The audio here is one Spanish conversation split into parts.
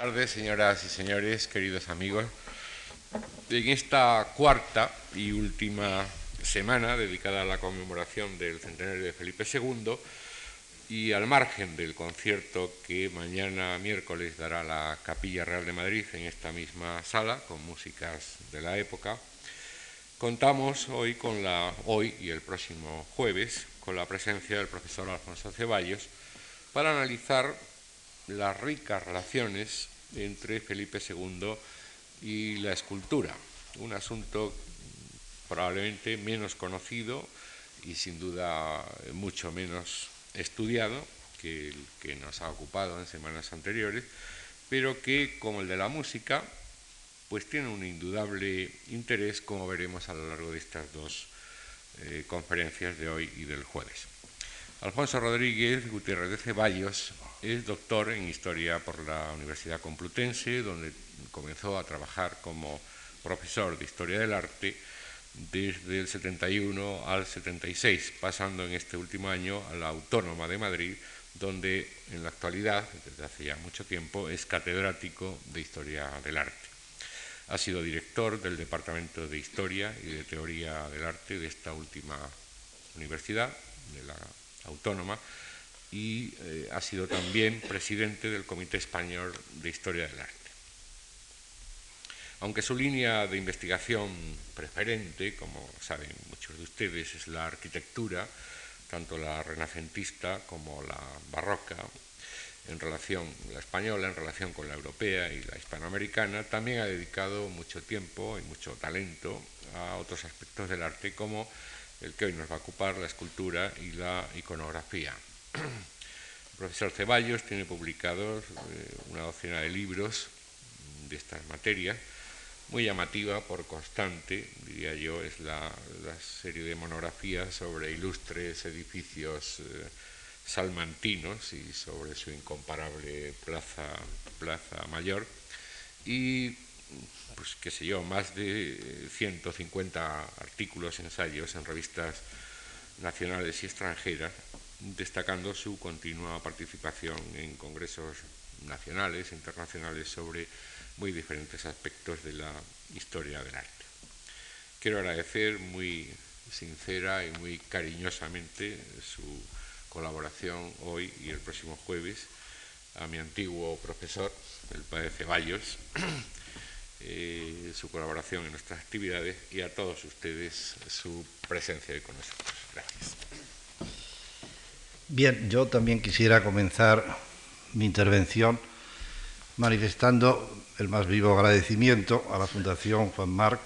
Tardes, señoras y señores, queridos amigos. En esta cuarta y última semana dedicada a la conmemoración del centenario de Felipe II y al margen del concierto que mañana miércoles dará la Capilla Real de Madrid en esta misma sala con músicas de la época, contamos hoy con la hoy y el próximo jueves con la presencia del profesor Alfonso Ceballos para analizar las ricas relaciones entre Felipe II y la escultura, un asunto probablemente menos conocido y sin duda mucho menos estudiado que el que nos ha ocupado en semanas anteriores, pero que, como el de la música, pues tiene un indudable interés, como veremos a lo largo de estas dos eh, conferencias de hoy y del jueves. Alfonso Rodríguez Gutiérrez de Ceballos es doctor en Historia por la Universidad Complutense, donde comenzó a trabajar como profesor de Historia del Arte desde el 71 al 76, pasando en este último año a la Autónoma de Madrid, donde en la actualidad, desde hace ya mucho tiempo, es catedrático de Historia del Arte. Ha sido director del Departamento de Historia y de Teoría del Arte de esta última universidad, de la autónoma y eh, ha sido también presidente del Comité Español de Historia del Arte. Aunque su línea de investigación preferente, como saben muchos de ustedes, es la arquitectura, tanto la renacentista como la barroca, en relación, la española en relación con la europea y la hispanoamericana, también ha dedicado mucho tiempo y mucho talento a otros aspectos del arte como el que hoy nos va a ocupar, la escultura y la iconografía. El profesor Ceballos tiene publicados eh, una docena de libros de estas materias, muy llamativa por constante, diría yo, es la, serie de monografías sobre ilustres edificios eh, salmantinos y sobre su incomparable plaza, plaza mayor. Y pues qué sé yo, más de 150 artículos, ensayos en revistas nacionales y extranjeras, destacando su continua participación en congresos nacionales e internacionales sobre muy diferentes aspectos de la historia del arte. Quiero agradecer muy sincera y muy cariñosamente su colaboración hoy y el próximo jueves a mi antiguo profesor, el padre Ceballos, eh, su colaboración en nuestras actividades y a todos ustedes su presencia hoy con nosotros. Gracias. Bien, yo también quisiera comenzar mi intervención manifestando el más vivo agradecimiento a la Fundación Juan Marc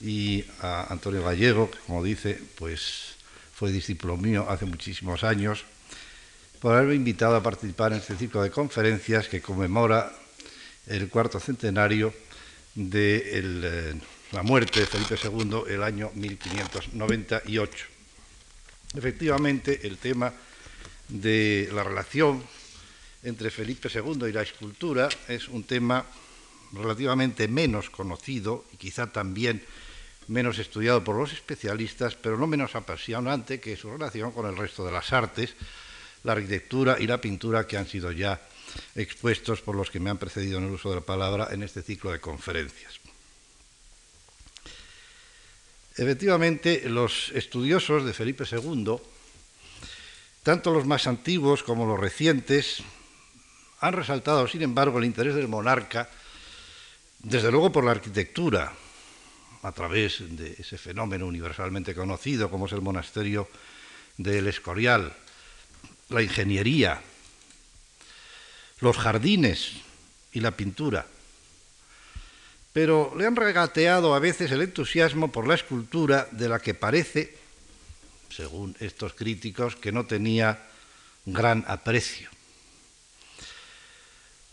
y a Antonio Gallego, que como dice, pues fue discípulo mío hace muchísimos años, por haberme invitado a participar en este ciclo de conferencias que conmemora el cuarto centenario de eh, la muerte de Felipe II el año 1598. Efectivamente, el tema de la relación entre Felipe II y la escultura es un tema relativamente menos conocido y quizá también menos estudiado por los especialistas, pero no menos apasionante que su relación con el resto de las artes, la arquitectura y la pintura que han sido ya expuestos por los que me han precedido en el uso de la palabra en este ciclo de conferencias. Efectivamente, los estudiosos de Felipe II, tanto los más antiguos como los recientes, han resaltado, sin embargo, el interés del monarca, desde luego por la arquitectura, a través de ese fenómeno universalmente conocido como es el monasterio del Escorial, la ingeniería, los jardines y la pintura. Pero le han regateado a veces el entusiasmo por la escultura de la que parece, según estos críticos, que no tenía gran aprecio.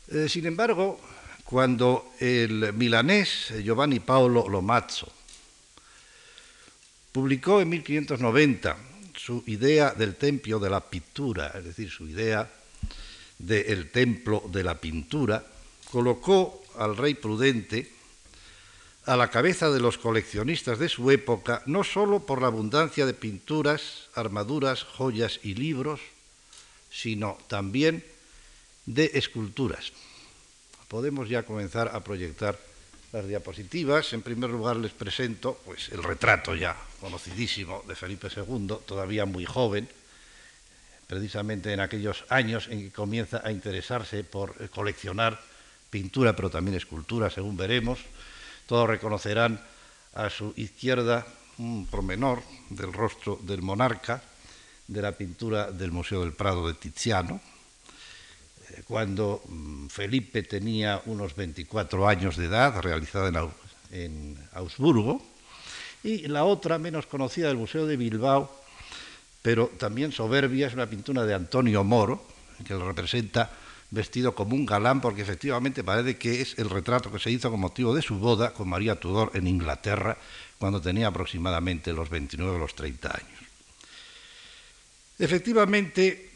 Eh, sin embargo, cuando el milanés Giovanni Paolo Lomazzo publicó en 1590 su idea del templo de la pintura, es decir, su idea del templo de la pintura, colocó al rey prudente a la cabeza de los coleccionistas de su época, no sólo por la abundancia de pinturas, armaduras, joyas y libros, sino también de esculturas. podemos ya comenzar a proyectar las diapositivas. En primer lugar les presento pues, el retrato ya conocidísimo de Felipe II, todavía muy joven, precisamente en aquellos años en que comienza a interesarse por coleccionar pintura, pero también escultura, según veremos. Todos reconocerán a su izquierda un promenor del rostro del monarca, de la pintura del Museo del Prado de Tiziano, eh, cuando mm, Felipe tenía unos 24 años de edad, realizada en, Augsburgo, y la otra, menos conocida, del Museo de Bilbao, pero también soberbia, es una pintura de Antonio Moro, que representa vestido como un galán, porque efectivamente parece que es el retrato que se hizo con motivo de su boda con María Tudor en Inglaterra, cuando tenía aproximadamente los 29 o los 30 años. Efectivamente,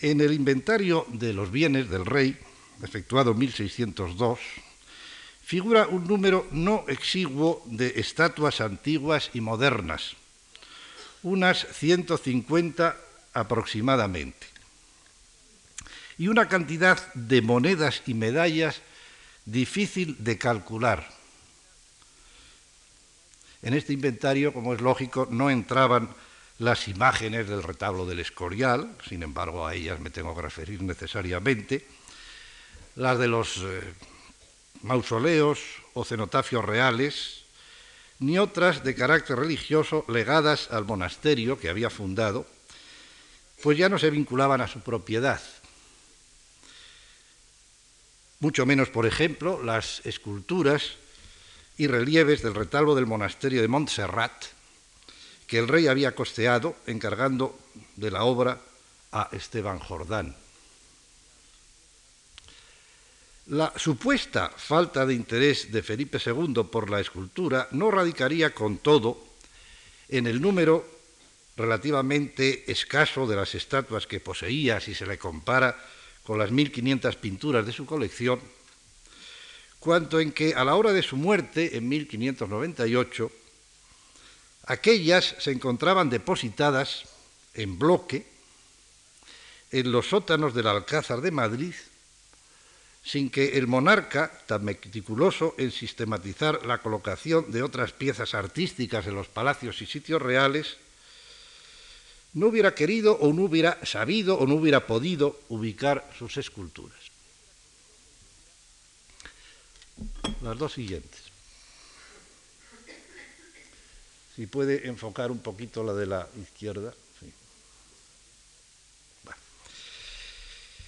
en el inventario de los bienes del rey, efectuado en 1602, figura un número no exiguo de estatuas antiguas y modernas, unas 150 aproximadamente, y una cantidad de monedas y medallas difícil de calcular. En este inventario, como es lógico, no entraban las imágenes del retablo del Escorial, sin embargo a ellas me tengo que referir necesariamente, las de los eh, mausoleos o cenotafios reales, ni otras de carácter religioso legadas al monasterio que había fundado, pues ya no se vinculaban a su propiedad. Mucho menos, por ejemplo, las esculturas y relieves del retablo del monasterio de Montserrat, que el rey había costeado encargando de la obra a Esteban Jordán. La supuesta falta de interés de Felipe II por la escultura no radicaría con todo en el número relativamente escaso de las estatuas que poseía si se le compara con las 1500 pinturas de su colección, cuanto en que a la hora de su muerte, en 1598, Aquellas se encontraban depositadas en bloque en los sótanos del Alcázar de Madrid, sin que el monarca, tan meticuloso en sistematizar la colocación de otras piezas artísticas en los palacios y sitios reales, no hubiera querido o no hubiera sabido o no hubiera podido ubicar sus esculturas. Las dos siguientes. Si puede enfocar un poquito la de la izquierda.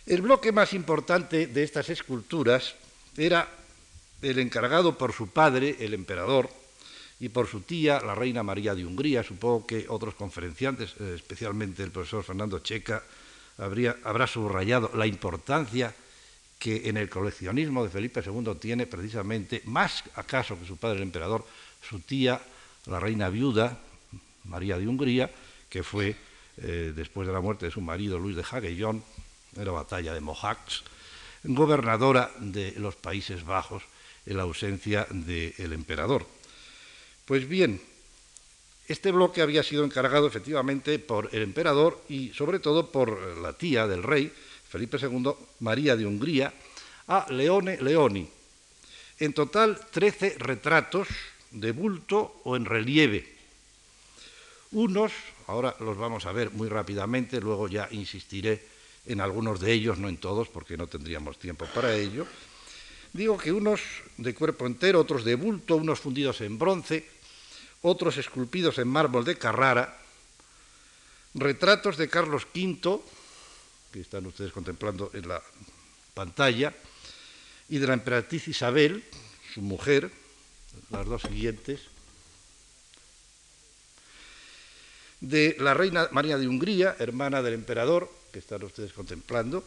El bloque más importante de estas esculturas era el encargado por su padre, el emperador, y por su tía, la reina María de Hungría. Supongo que otros conferenciantes, eh, especialmente el profesor Fernando Checa, habrá subrayado la importancia que en el coleccionismo de Felipe II tiene precisamente, más acaso que su padre el emperador, su tía la reina viuda, María de Hungría, que fue, eh, después de la muerte de su marido Luis de Jagellón, en la batalla de Mohacs, gobernadora de los Países Bajos en la ausencia del emperador. Pues bien, este bloque había sido encargado efectivamente por el emperador y sobre todo por la tía del rey, Felipe II, María de Hungría, a Leone Leoni. En total, 13 retratos de bulto o en relieve. Unos, ahora los vamos a ver muy rápidamente, luego ya insistiré en algunos de ellos, no en todos, porque no tendríamos tiempo para ello. Digo que unos de cuerpo entero, otros de bulto, unos fundidos en bronce, otros esculpidos en mármol de Carrara, retratos de Carlos V, que están ustedes contemplando en la pantalla, y de la emperatriz Isabel, su mujer, las dos siguientes, de la reina María de Hungría, hermana del emperador, que están ustedes contemplando,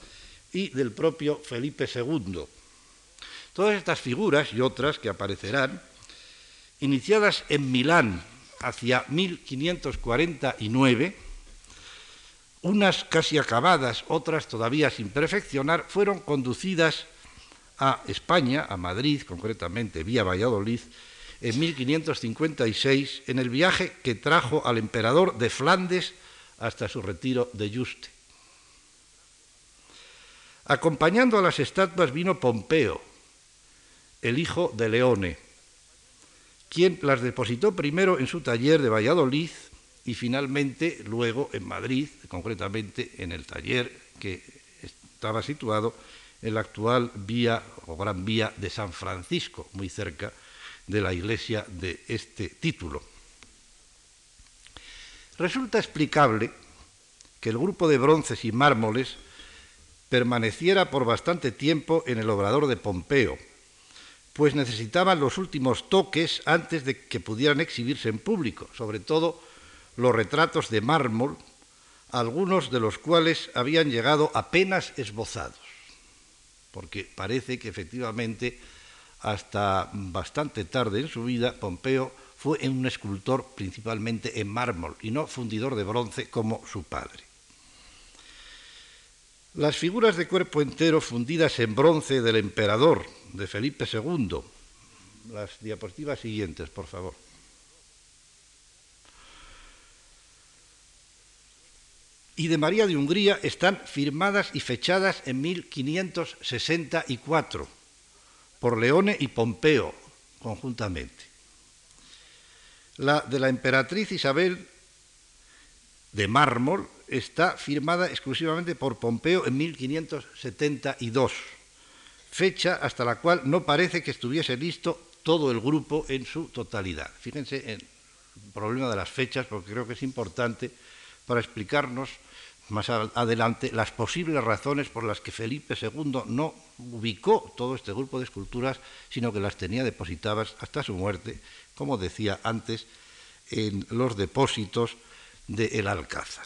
y del propio Felipe II. Todas estas figuras y otras que aparecerán, iniciadas en Milán hacia 1549, unas casi acabadas, otras todavía sin perfeccionar, fueron conducidas a España, a Madrid concretamente, vía Valladolid, en 1556 en el viaje que trajo al emperador de Flandes hasta su retiro de Yuste. Acompañando a las estatuas vino Pompeo, el hijo de Leone, quien las depositó primero en su taller de Valladolid y finalmente luego en Madrid, concretamente en el taller que estaba situado en la actual vía o gran vía de San Francisco, muy cerca de la iglesia de este título. Resulta explicable que el grupo de bronces y mármoles permaneciera por bastante tiempo en el obrador de Pompeo, pues necesitaban los últimos toques antes de que pudieran exhibirse en público, sobre todo los retratos de mármol, algunos de los cuales habían llegado apenas esbozados, porque parece que efectivamente hasta bastante tarde en su vida Pompeo fue un escultor principalmente en mármol y no fundidor de bronce como su padre. Las figuras de cuerpo entero fundidas en bronce del emperador de Felipe II. Las diapositivas siguientes, por favor. Y de María de Hungría están firmadas y fechadas en 1564 por Leone y Pompeo conjuntamente la de la emperatriz Isabel de mármol está firmada exclusivamente por Pompeo en 1572, fecha hasta la cual no parece que estuviese listo todo el grupo en su totalidad. Fíjense en el problema de las fechas, porque creo que es importante para explicarnos más adelante las posibles razones por las que Felipe II no ubicó todo este grupo de esculturas, sino que las tenía depositadas hasta su muerte como decía antes, en los depósitos de El Alcázar.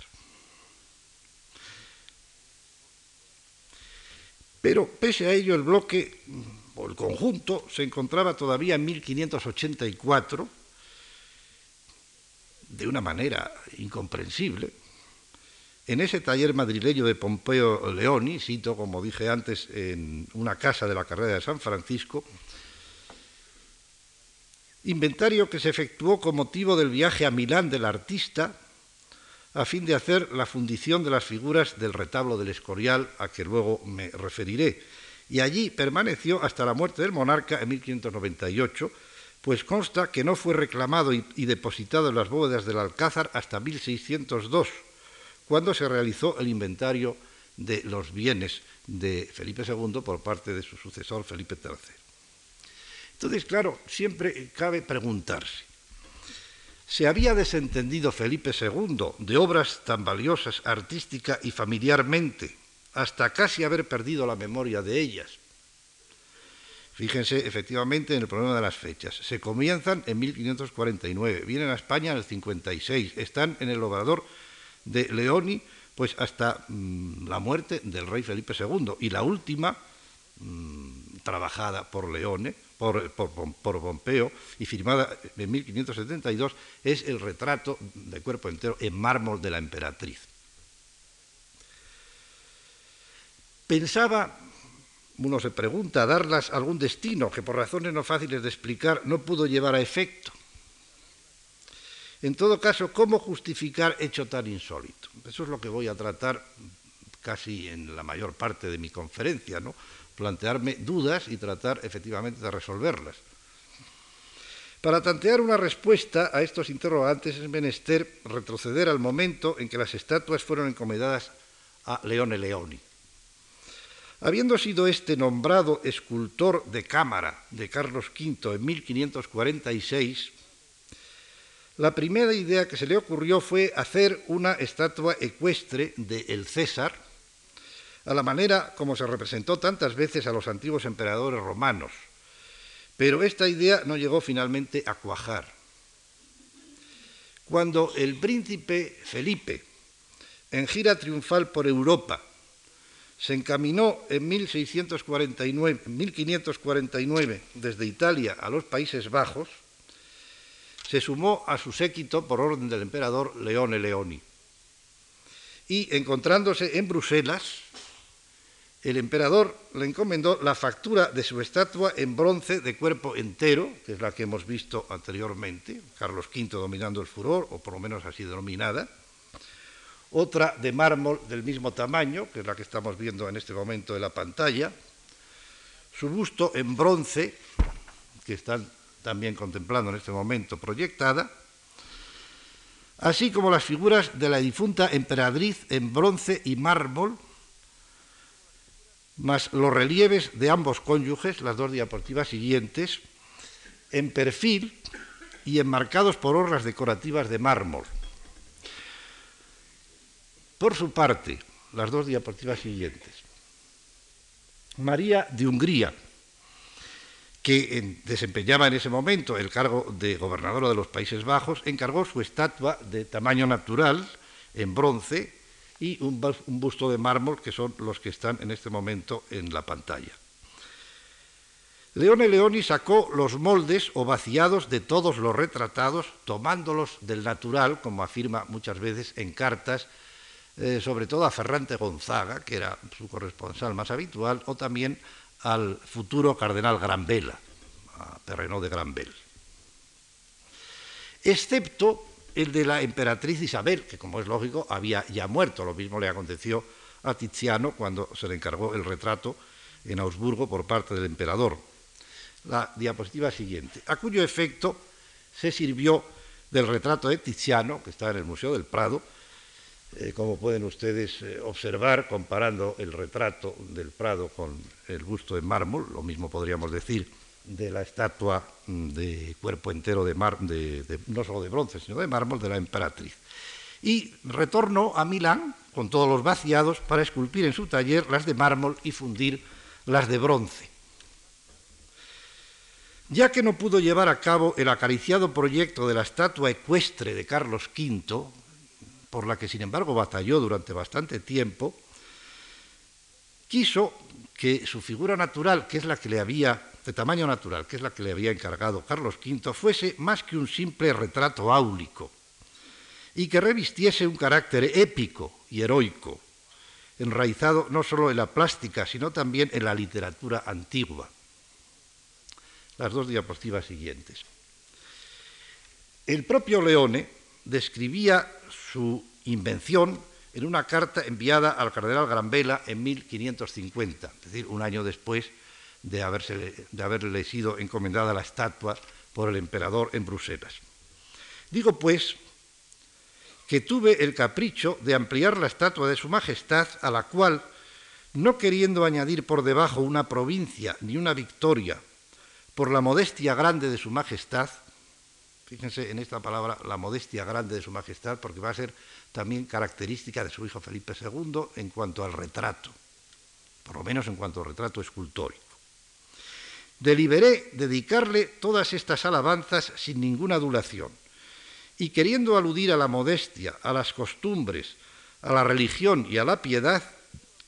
Pero pese a ello el bloque o el conjunto se encontraba todavía en 1584 de una manera incomprensible. En ese taller madrileño de Pompeo Leoni, cito como dije antes en una casa de la carrera de San Francisco, inventario que se efectuó con motivo del viaje a Milán del artista a fin de hacer la fundición de las figuras del retablo del Escorial, a que luego me referiré, y allí permaneció hasta la muerte del monarca en 1598, pues consta que no fue reclamado y, depositado en las bóvedas del Alcázar hasta 1602, cuando se realizó el inventario de los bienes de Felipe II por parte de su sucesor Felipe III. Entonces, claro, siempre cabe preguntarse, ¿se había desentendido Felipe II de obras tan valiosas artística y familiarmente hasta casi haber perdido la memoria de ellas? Fíjense efectivamente en el problema de las fechas. Se comienzan en 1549, vienen a España en el 56, están en el obrador de Leoni pues hasta mm, la muerte del rey Felipe II y la última mm, trabajada por Leone por, Pompeo y firmada en 1572, es el retrato de cuerpo entero en mármol de la emperatriz. Pensaba, uno se pregunta, darlas algún destino que por razones no fáciles de explicar no pudo llevar a efecto. En todo caso, ¿cómo justificar hecho tan insólito? Eso es lo que voy a tratar casi en la mayor parte de mi conferencia, ¿no? Plantearme dudas y tratar efectivamente de resolverlas. Para tantear una respuesta a estos interrogantes es menester retroceder al momento en que las estatuas fueron encomendadas a Leone Leoni. Habiendo sido este nombrado escultor de cámara de Carlos V en 1546, la primera idea que se le ocurrió fue hacer una estatua ecuestre de el César, a la manera como se representó tantas veces a los antiguos emperadores romanos. Pero esta idea no llegó finalmente a cuajar. Cuando el príncipe Felipe, en gira triunfal por Europa, se encaminó en 1649, 1549 desde Italia a los Países Bajos, se sumó a su séquito por orden del emperador Leone Leoni. Y encontrándose en Bruselas, el emperador le encomendó la factura de su estatua en bronce de cuerpo entero, que es la que hemos visto anteriormente, Carlos V dominando el furor, o por lo menos así denominada, otra de mármol del mismo tamaño, que es la que estamos viendo en este momento en la pantalla, su busto en bronce que están también contemplando en este momento proyectada, así como las figuras de la difunta emperatriz en bronce y mármol, más los relieves de ambos cónyuges, las dos diapositivas siguientes, en perfil y enmarcados por orlas decorativas de mármol. Por su parte, las dos diapositivas siguientes. María de Hungría, que desempeñaba en ese momento el cargo de gobernadora de los Países Bajos, encargó su estatua de tamaño natural en bronce y un, busto de mármol, que son los que están en este momento en la pantalla. Leone Leoni sacó los moldes o vaciados de todos los retratados, tomándolos del natural, como afirma muchas veces en cartas, eh, sobre todo a Ferrante Gonzaga, que era su corresponsal más habitual, o también al futuro cardenal Granvela, a de Granvelle. Excepto el de la emperatriz Isabel, que como es lógico había ya muerto. Lo mismo le aconteció a Tiziano cuando se le encargó el retrato en Augsburgo por parte del emperador. La diapositiva siguiente, a cuyo efecto se sirvió del retrato de Tiziano, que está en el Museo del Prado, eh, como pueden ustedes eh, observar, comparando el retrato del Prado con el busto de mármol, lo mismo podríamos decir de la estatua de cuerpo entero de, no solo de bronce, sino de mármol de la emperatriz. Y retornó a Milán con todos los vaciados para esculpir en su taller las de mármol y fundir las de bronce. Ya que no pudo llevar a cabo el acariciado proyecto de la estatua ecuestre de Carlos V, por la que sin embargo batalló durante bastante tiempo, quiso que su figura natural, que es la que le había de tamaño natural, que es la que le había encargado Carlos V, fuese más que un simple retrato áulico y que revistiese un carácter épico y heroico, enraizado no solo en la plástica, sino también en la literatura antigua. Las dos diapositivas siguientes. El propio Leone describía su invención en una carta enviada al cardenal Granvela en 1550, es decir, un año después de, haberle sido encomendada la estatua por el emperador en Bruselas. Digo, pues, que tuve el capricho de ampliar la estatua de Su Majestad, a la cual, no queriendo añadir por debajo una provincia ni una victoria, por la modestia grande de Su Majestad, fíjense en esta palabra, la modestia grande de Su Majestad, porque va a ser también característica de su hijo Felipe II en cuanto al retrato, por lo menos en cuanto al retrato escultórico. Deliberé dedicarle todas estas alabanzas sin ninguna adulación, y queriendo aludir a la modestia, a las costumbres, a la religión y a la piedad,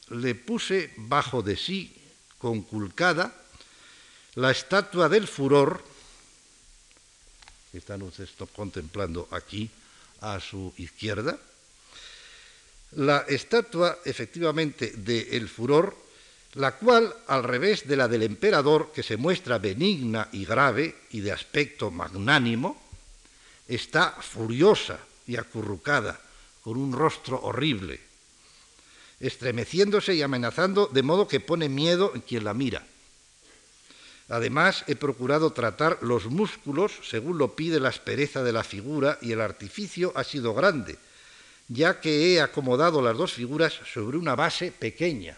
le puse bajo de sí, conculcada, la estatua del furor, que están ustedes contemplando aquí a su izquierda, la estatua efectivamente del furor la cual, al revés de la del emperador, que se muestra benigna y grave y de aspecto magnánimo, está furiosa y acurrucada, con un rostro horrible, estremeciéndose y amenazando de modo que pone miedo en quien la mira. Además, he procurado tratar los músculos según lo pide la aspereza de la figura y el artificio ha sido grande, ya que he acomodado las dos figuras sobre una base pequeña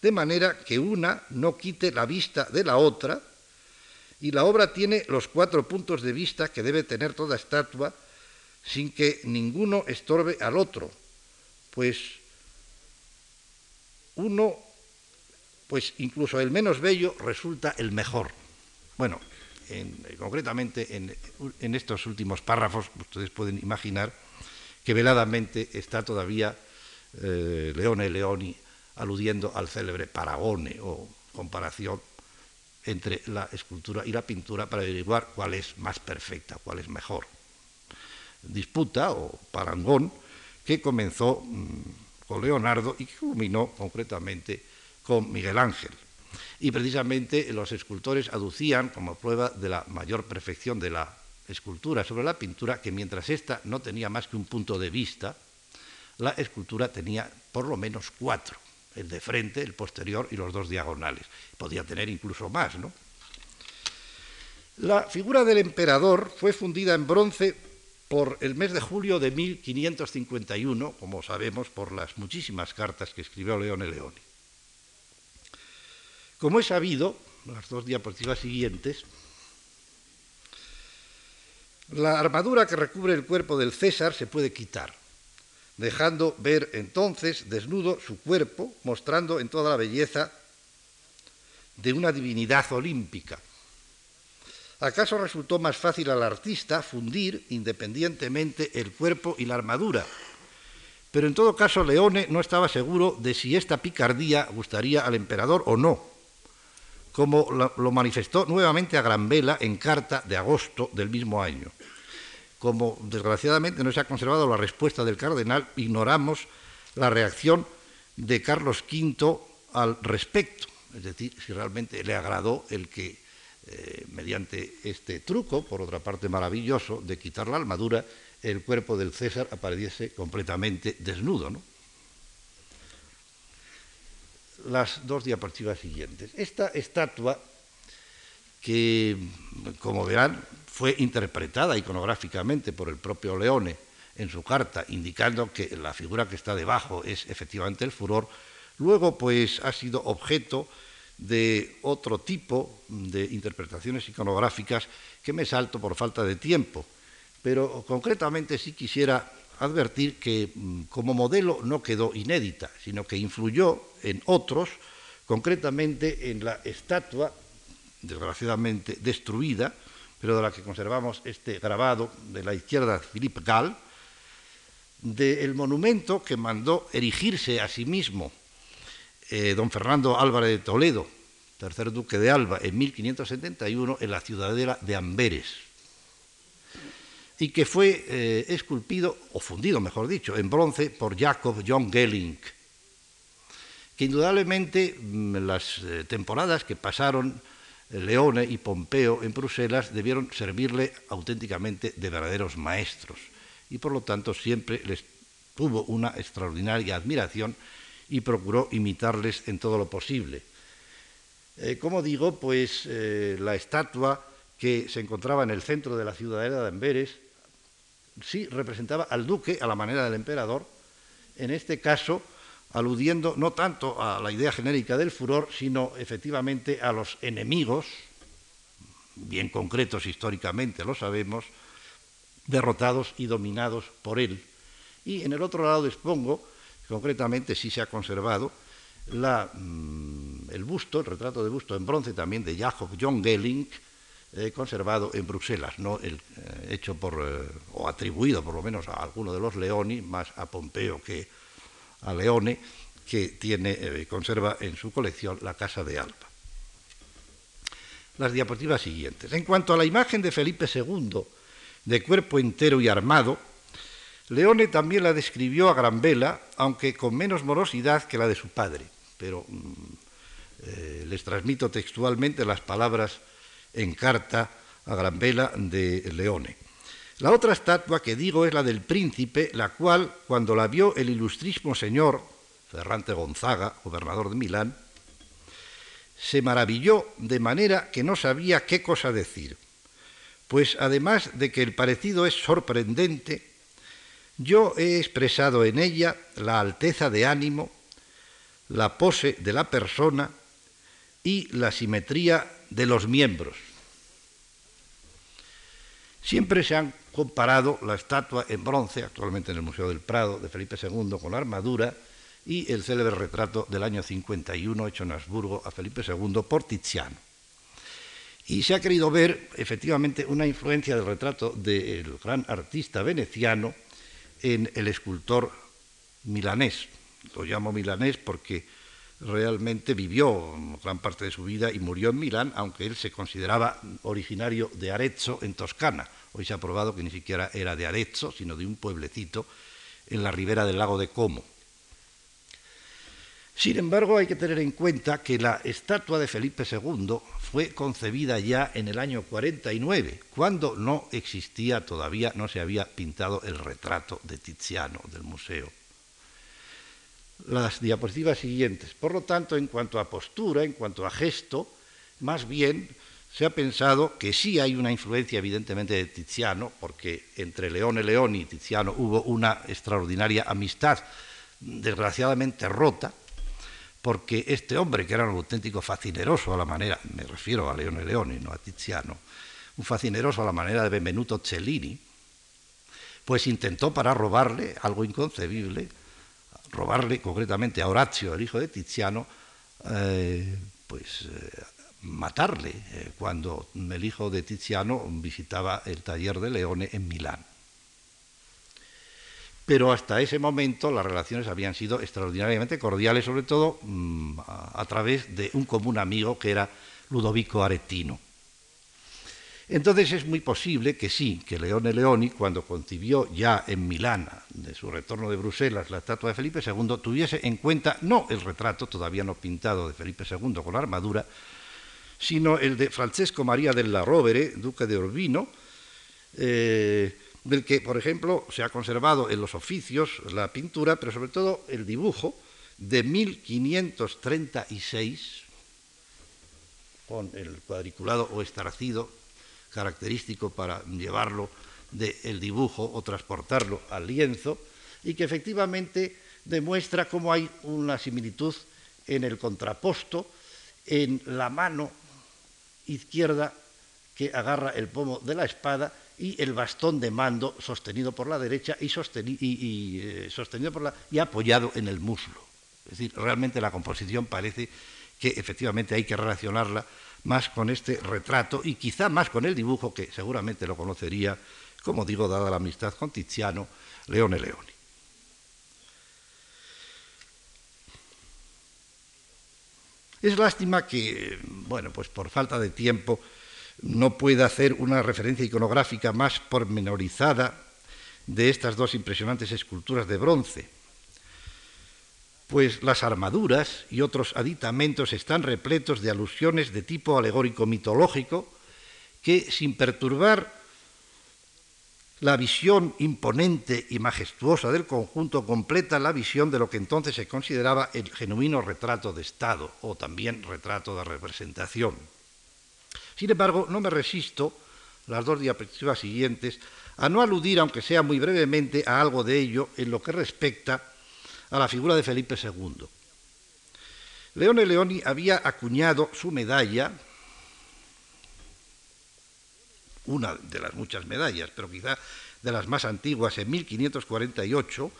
de manera que una no quite la vista de la otra, y la obra tiene los cuatro puntos de vista que debe tener toda estatua sin que ninguno estorbe al otro, pues uno, pues incluso el menos bello resulta el mejor. Bueno, concretamente en, estos últimos párrafos, ustedes pueden imaginar que veladamente está todavía eh, Leone Leoni aludiendo al célebre paragone o comparación entre la escultura y la pintura para averiguar cuál es más perfecta, cuál es mejor. Disputa o parangón que comenzó mm, con Leonardo y que culminó concretamente con Miguel Ángel. Y precisamente los escultores aducían como prueba de la mayor perfección de la escultura sobre la pintura que mientras ésta no tenía más que un punto de vista, la escultura tenía por lo menos cuatro el de frente, el posterior y los dos diagonales. Podía tener incluso más, ¿no? La figura del emperador fue fundida en bronce por el mes de julio de 1551, como sabemos por las muchísimas cartas que escribió Leone Leoni. Como es sabido, las dos diapositivas siguientes, la armadura que recubre el cuerpo del César se puede quitar, dejando ver entonces desnudo su cuerpo, mostrando en toda la belleza de una divinidad olímpica. ¿Acaso resultó más fácil al artista fundir independientemente el cuerpo y la armadura? Pero en todo caso Leone no estaba seguro de si esta picardía gustaría al emperador o no, como lo manifestó nuevamente a gran vela en carta de agosto del mismo año. Como desgraciadamente no se ha conservado la respuesta del cardenal, ignoramos la reacción de Carlos V al respecto es decir, si realmente le agradó el que, eh, mediante este truco, por otra parte maravilloso, de quitar la armadura, el cuerpo del César apareciese completamente desnudo. Las dos diapositivas siguientes. Esta estatua, que, como verán, fue interpretada iconográficamente por el propio Leone en su carta, indicando que la figura que está debajo es efectivamente el furor, Luego, pues, ha sido objeto de otro tipo de interpretaciones iconográficas que me salto por falta de tiempo. Pero concretamente sí quisiera advertir que mm, como modelo no quedó inédita, sino que influyó en otros, concretamente en la estatua, desgraciadamente destruida, pero de la que conservamos este grabado de la izquierda Philippe Gall, del monumento que mandó erigirse a sí mismo eh, don Fernando Álvarez de Toledo, tercer duque de Alba, en 1571 en la ciudadela de Amberes, y que fue eh, esculpido, o fundido, mejor dicho, en bronce por Jacob John Gelling, que indudablemente mm, las eh, temporadas que pasaron Leone y Pompeo en Bruselas debieron servirle auténticamente de verdaderos maestros, y por lo tanto siempre les tuvo una extraordinaria admiración y procuró imitarles en todo lo posible. Eh, como digo, pues eh, la estatua que se encontraba en el centro de la ciudadela de Amberes sí representaba al duque a la manera del emperador, en este caso aludiendo no tanto a la idea genérica del furor, sino efectivamente a los enemigos, bien concretos históricamente lo sabemos, derrotados y dominados por él. Y en el otro lado expongo Concretamente sí se ha conservado mm, el busto, el retrato de busto en bronce también de Jacob John Gelling, eh, conservado en Bruselas, no eh, hecho por, eh, o atribuido por lo menos a alguno de los Leoni, más a Pompeo que a Leone, que tiene, conserva en su colección la Casa de Alba. Las diapositivas siguientes. En cuanto a la imagen de Felipe II, de cuerpo entero y armado, Leone también la describió a gran vela, aunque con menos morosidad que la de su padre, pero mm, eh, les transmito textualmente las palabras en carta a gran vela de Leone. La otra estatua que digo es la del príncipe, la cual, cuando la vio el ilustrísimo señor Ferrante Gonzaga, gobernador de Milán, se maravilló de manera que no sabía qué cosa decir, pues además de que el parecido es sorprendente, yo he expresado en ella la alteza de ánimo, la pose de la persona y la simetría de los miembros. Siempre se han comparado la estatua en bronce, actualmente en el Museo del Prado, de Felipe II con la armadura, y el célebre retrato del año 51 hecho en Habsburgo a Felipe II por Tiziano. Y se ha querido ver efectivamente una influencia del retrato del gran artista veneciano, en el escultor milanés. Lo llamo milanés porque realmente vivió gran parte de su vida y murió en Milán, aunque él se consideraba originario de Arezzo, en Toscana. Hoy se ha probado que ni siquiera era de Arezzo, sino de un pueblecito en la ribera del lago de Como. Sin embargo, hay que tener en cuenta que la estatua de Felipe II fue concebida ya en el año 49, cuando no existía todavía, no se había pintado el retrato de Tiziano del museo. Las diapositivas siguientes. Por lo tanto, en cuanto a postura, en cuanto a gesto, más bien se ha pensado que sí hay una influencia evidentemente de Tiziano, porque entre Leone Leoni y Tiziano hubo una extraordinaria amistad, desgraciadamente rota, porque este hombre, que era un auténtico fascineroso a la manera, me refiero a Leone Leoni, no a Tiziano, un fascineroso a la manera de Benvenuto Cellini, pues intentó para robarle algo inconcebible, robarle concretamente a Horacio, el hijo de Tiziano, eh, pues eh, matarle eh, cuando el hijo de Tiziano visitaba el taller de Leone en Milán. Pero hasta ese momento las relaciones habían sido extraordinariamente cordiales, sobre todo mm, a, a través de un común amigo que era Ludovico Aretino. Entonces es muy posible que sí, que Leone Leoni, cuando concibió ya en Milán, de su retorno de Bruselas, la estatua de Felipe II, tuviese en cuenta no el retrato todavía no pintado de Felipe II con armadura, sino el de Francesco María della Rovere, duque de Urbino, eh, del que, por ejemplo, se ha conservado en los oficios la pintura, pero sobre todo el dibujo de 1536, con el cuadriculado o estarcido característico para llevarlo del dibujo o transportarlo al lienzo, y que efectivamente demuestra cómo hay una similitud en el contraposto, en la mano izquierda que agarra el pomo de la espada y el bastón de mando sostenido por la derecha y, eh, sostenido por la, y apoyado en el muslo. Es decir, realmente la composición parece que efectivamente hay que relacionarla más con este retrato y quizá más con el dibujo, que seguramente lo conocería, como digo, dada la amistad con Tiziano, Leone Leoni. Es lástima que, bueno, pues por falta de tiempo no pueda hacer una referencia iconográfica más pormenorizada de estas dos impresionantes esculturas de bronce, pues las armaduras y otros aditamentos están repletos de alusiones de tipo alegórico mitológico que, sin perturbar la visión imponente y majestuosa del conjunto completa la visión de lo que entonces se consideraba el genuino retrato de Estado o también retrato de representación. Sin embargo, no me resisto, las dos diapositivas siguientes, a no aludir, aunque sea muy brevemente, a algo de ello en lo que respecta a la figura de Felipe II. Leone Leoni había acuñado su medalla, una de las muchas medallas, pero quizá de las más antiguas, en 1548,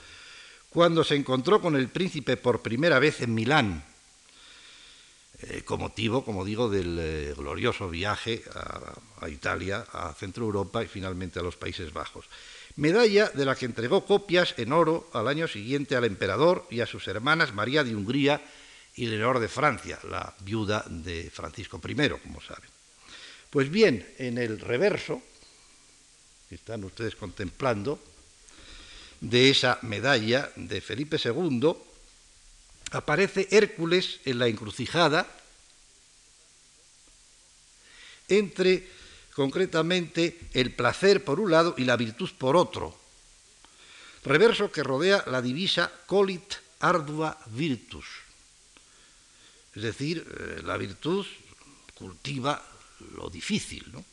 cuando se encontró con el príncipe por primera vez en Milán, eh, con motivo, como digo, del eh, glorioso viaje a, a, Italia, a Centro Europa y finalmente a los Países Bajos. Medalla de la que entregó copias en oro al año siguiente al emperador y a sus hermanas María de Hungría y Leonor de Francia, la viuda de Francisco I, como saben. Pues bien, en el reverso, que están ustedes contemplando, de esa medalla de Felipe II, aparece Hércules en la encrucijada entre concretamente el placer por un lado y la virtud por otro. Reverso que rodea la divisa colit ardua virtus. Es decir, eh, la virtud cultiva lo difícil. ¿no?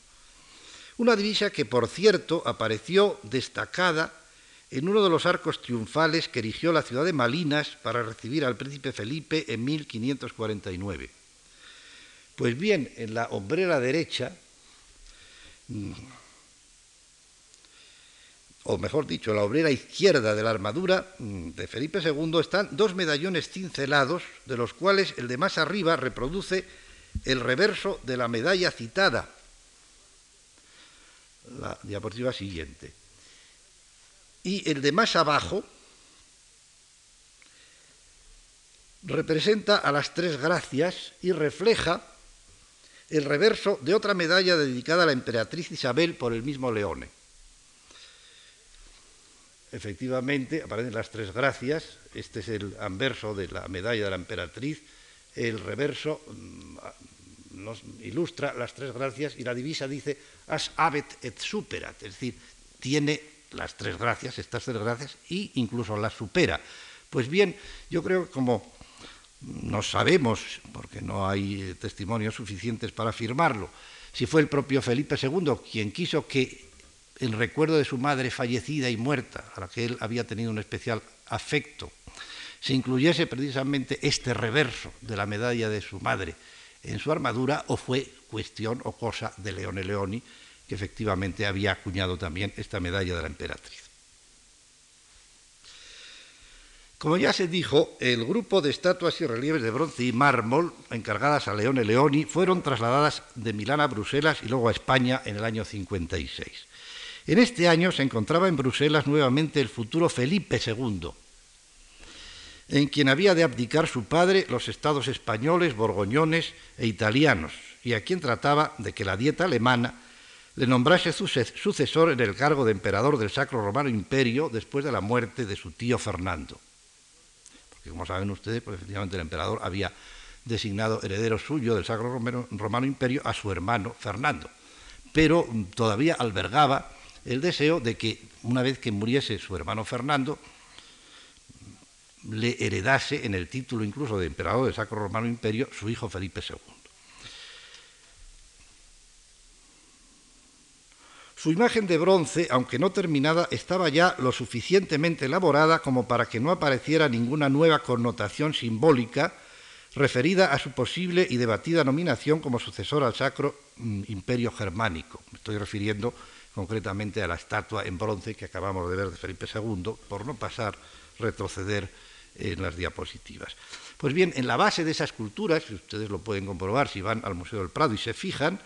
Una divisa que, por cierto, apareció destacada en uno de los arcos triunfales que erigió la ciudad de Malinas para recibir al príncipe Felipe en 1549. Pues bien, en la hombrera derecha, mm, o mejor dicho, la obrera izquierda de la armadura mm, de Felipe II están dos medallones cincelados, de los cuales el de más arriba reproduce el reverso de la medalla citada. La diapositiva siguiente. Y el de más abajo representa a las tres gracias y refleja el reverso de otra medalla dedicada a la emperatriz Isabel por el mismo Leone. Efectivamente, aparecen las tres gracias, este es el anverso de la medalla de la emperatriz, el reverso mm, nos ilustra las tres gracias y la divisa dice as abet et superat, es decir, tiene las tres gracias, estas tres gracias, e incluso las supera. Pues bien, yo creo que como no sabemos, porque no hay testimonios suficientes para afirmarlo, si fue el propio Felipe II quien quiso que en recuerdo de su madre fallecida y muerta, a la que él había tenido un especial afecto, se incluyese precisamente este reverso de la medalla de su madre en su armadura, o fue cuestión o cosa de Leone Leoni, que efectivamente había acuñado también esta medalla de la emperatriz. Como ya se dijo, el grupo de estatuas y relieves de bronce y mármol encargadas a Leone Leoni fueron trasladadas de Milán a Bruselas y luego a España en el año 56. En este año se encontraba en Bruselas nuevamente el futuro Felipe II, en quien había de abdicar su padre los estados españoles, borgoñones e italianos, y a quien trataba de que la dieta alemana le nombrase sucesor en el cargo de emperador del Sacro Romano Imperio después de la muerte de su tío Fernando. Como saben ustedes, pues efectivamente el emperador había designado heredero suyo del Sacro Romano, Imperio a su hermano Fernando, pero todavía albergaba el deseo de que una vez que muriese su hermano Fernando, le heredase en el título incluso de emperador del Sacro Romano Imperio su hijo Felipe II. Su imagen de bronce, aunque no terminada, estaba ya lo suficientemente elaborada como para que no apareciera ninguna nueva connotación simbólica referida a su posible y debatida nominación como sucesor al Sacro mm, Imperio Germánico. Me estoy refiriendo concretamente a la estatua en bronce que acabamos de ver de Felipe II, por no pasar, retroceder en las diapositivas. Pues bien, en la base de esa escultura, si ustedes lo pueden comprobar si van al Museo del Prado y se fijan,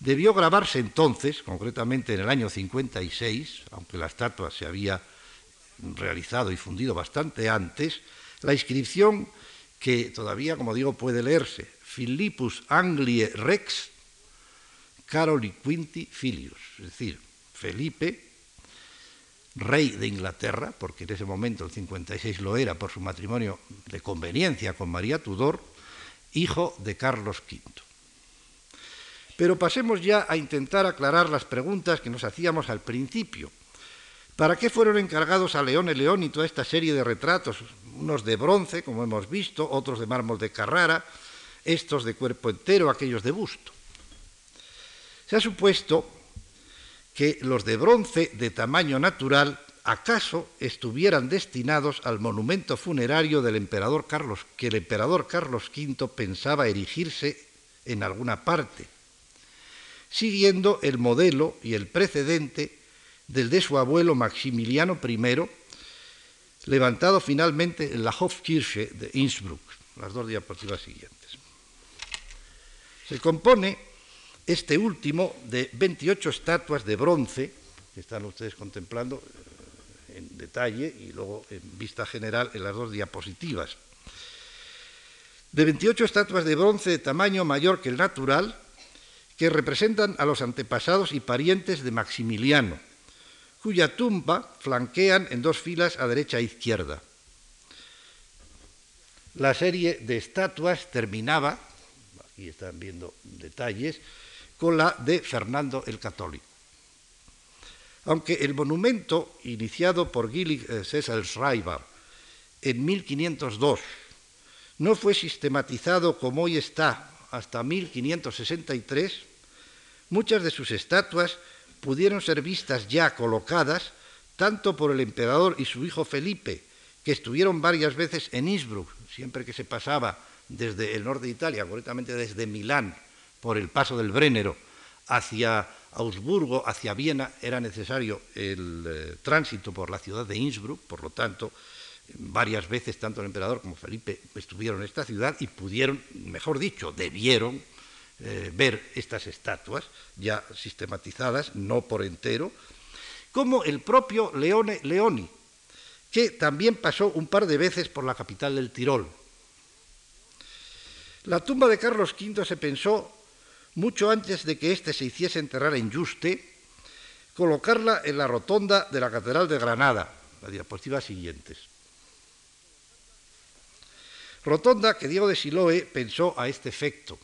Debió grabarse entonces, concretamente en el año 56, aunque la estatua se había realizado y fundido bastante antes, la inscripción que todavía, como digo, puede leerse, Philippus Anglie Rex Caroli Quinti Filius, es decir, Felipe, rey de Inglaterra, porque en ese momento el 56 lo era por su matrimonio de conveniencia con María Tudor, hijo de Carlos V. Pero pasemos ya a intentar aclarar las preguntas que nos hacíamos al principio. ¿Para qué fueron encargados a Leone León y toda esta serie de retratos? Unos de bronce, como hemos visto, otros de mármol de Carrara, estos de cuerpo entero, aquellos de busto. Se ha supuesto que los de bronce de tamaño natural acaso estuvieran destinados al monumento funerario del emperador Carlos, que el emperador Carlos V pensaba erigirse en alguna parte siguiendo el modelo y el precedente del de su abuelo Maximiliano I, levantado finalmente en la Hofkirche de Innsbruck, las dos diapositivas siguientes. Se compone este último de 28 estatuas de bronce, que están ustedes contemplando eh, en detalle y luego en vista general en las dos diapositivas. De 28 estatuas de bronce de tamaño mayor que el natural, que representan a los antepasados y parientes de Maximiliano, cuya tumba flanquean en dos filas a derecha e izquierda. La serie de estatuas terminaba, aquí están viendo detalles, con la de Fernando el Católico. Aunque el monumento, iniciado por Gilly eh, César Schreiber en 1502, no fue sistematizado como hoy está hasta 1563, Muchas de sus estatuas pudieron ser vistas ya colocadas tanto por el emperador y su hijo Felipe, que estuvieron varias veces en Innsbruck, siempre que se pasaba desde el norte de Italia, concretamente desde Milán, por el paso del Brennero, hacia Augsburgo, hacia Viena, era necesario el eh, tránsito por la ciudad de Innsbruck, por lo tanto, varias veces tanto el emperador como Felipe estuvieron en esta ciudad y pudieron, mejor dicho, debieron eh, ver estas estatuas ya sistematizadas, no por entero, como el propio Leone Leoni, que también pasó un par de veces por la capital del Tirol. La tumba de Carlos V se pensó mucho antes de que éste se hiciese enterrar en Yuste, colocarla en la rotonda de la Catedral de Granada, la diapositiva siguientes. Rotonda que Diego de Siloe pensó a este efecto.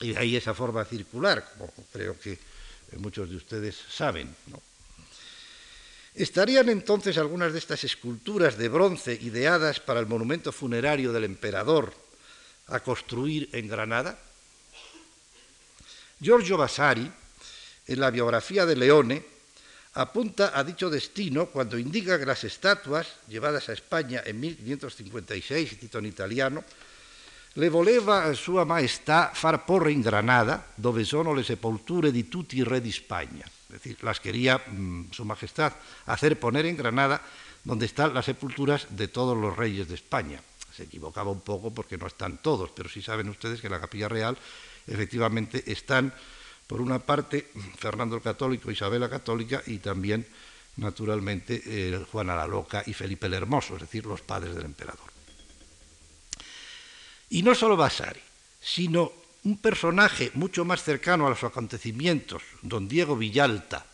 Y de ahí esa forma circular, como creo que muchos de ustedes saben. ¿Estarían entonces algunas de estas esculturas de bronce ideadas para el monumento funerario del emperador a construir en Granada? Giorgio Vasari, en la biografía de Leone, apunta a dicho destino cuando indica que las estatuas llevadas a España en 1556, cito en italiano, le voleva Sua Maestà far porre in Granada, dove sono le sepolture di tutti i re di España. Es decir, las quería mmm, Su Majestad hacer poner en Granada, donde están las sepulturas de todos los reyes de España. Se equivocaba un poco porque no están todos, pero sí saben ustedes que la Capilla Real efectivamente están por una parte, Fernando el Católico, Isabel la Católica y también, naturalmente, Juana la Loca y Felipe el Hermoso, es decir, los padres del emperador. Y no solo Vasari, sino un personaje mucho más cercano a los acontecimientos, don Diego Villalta,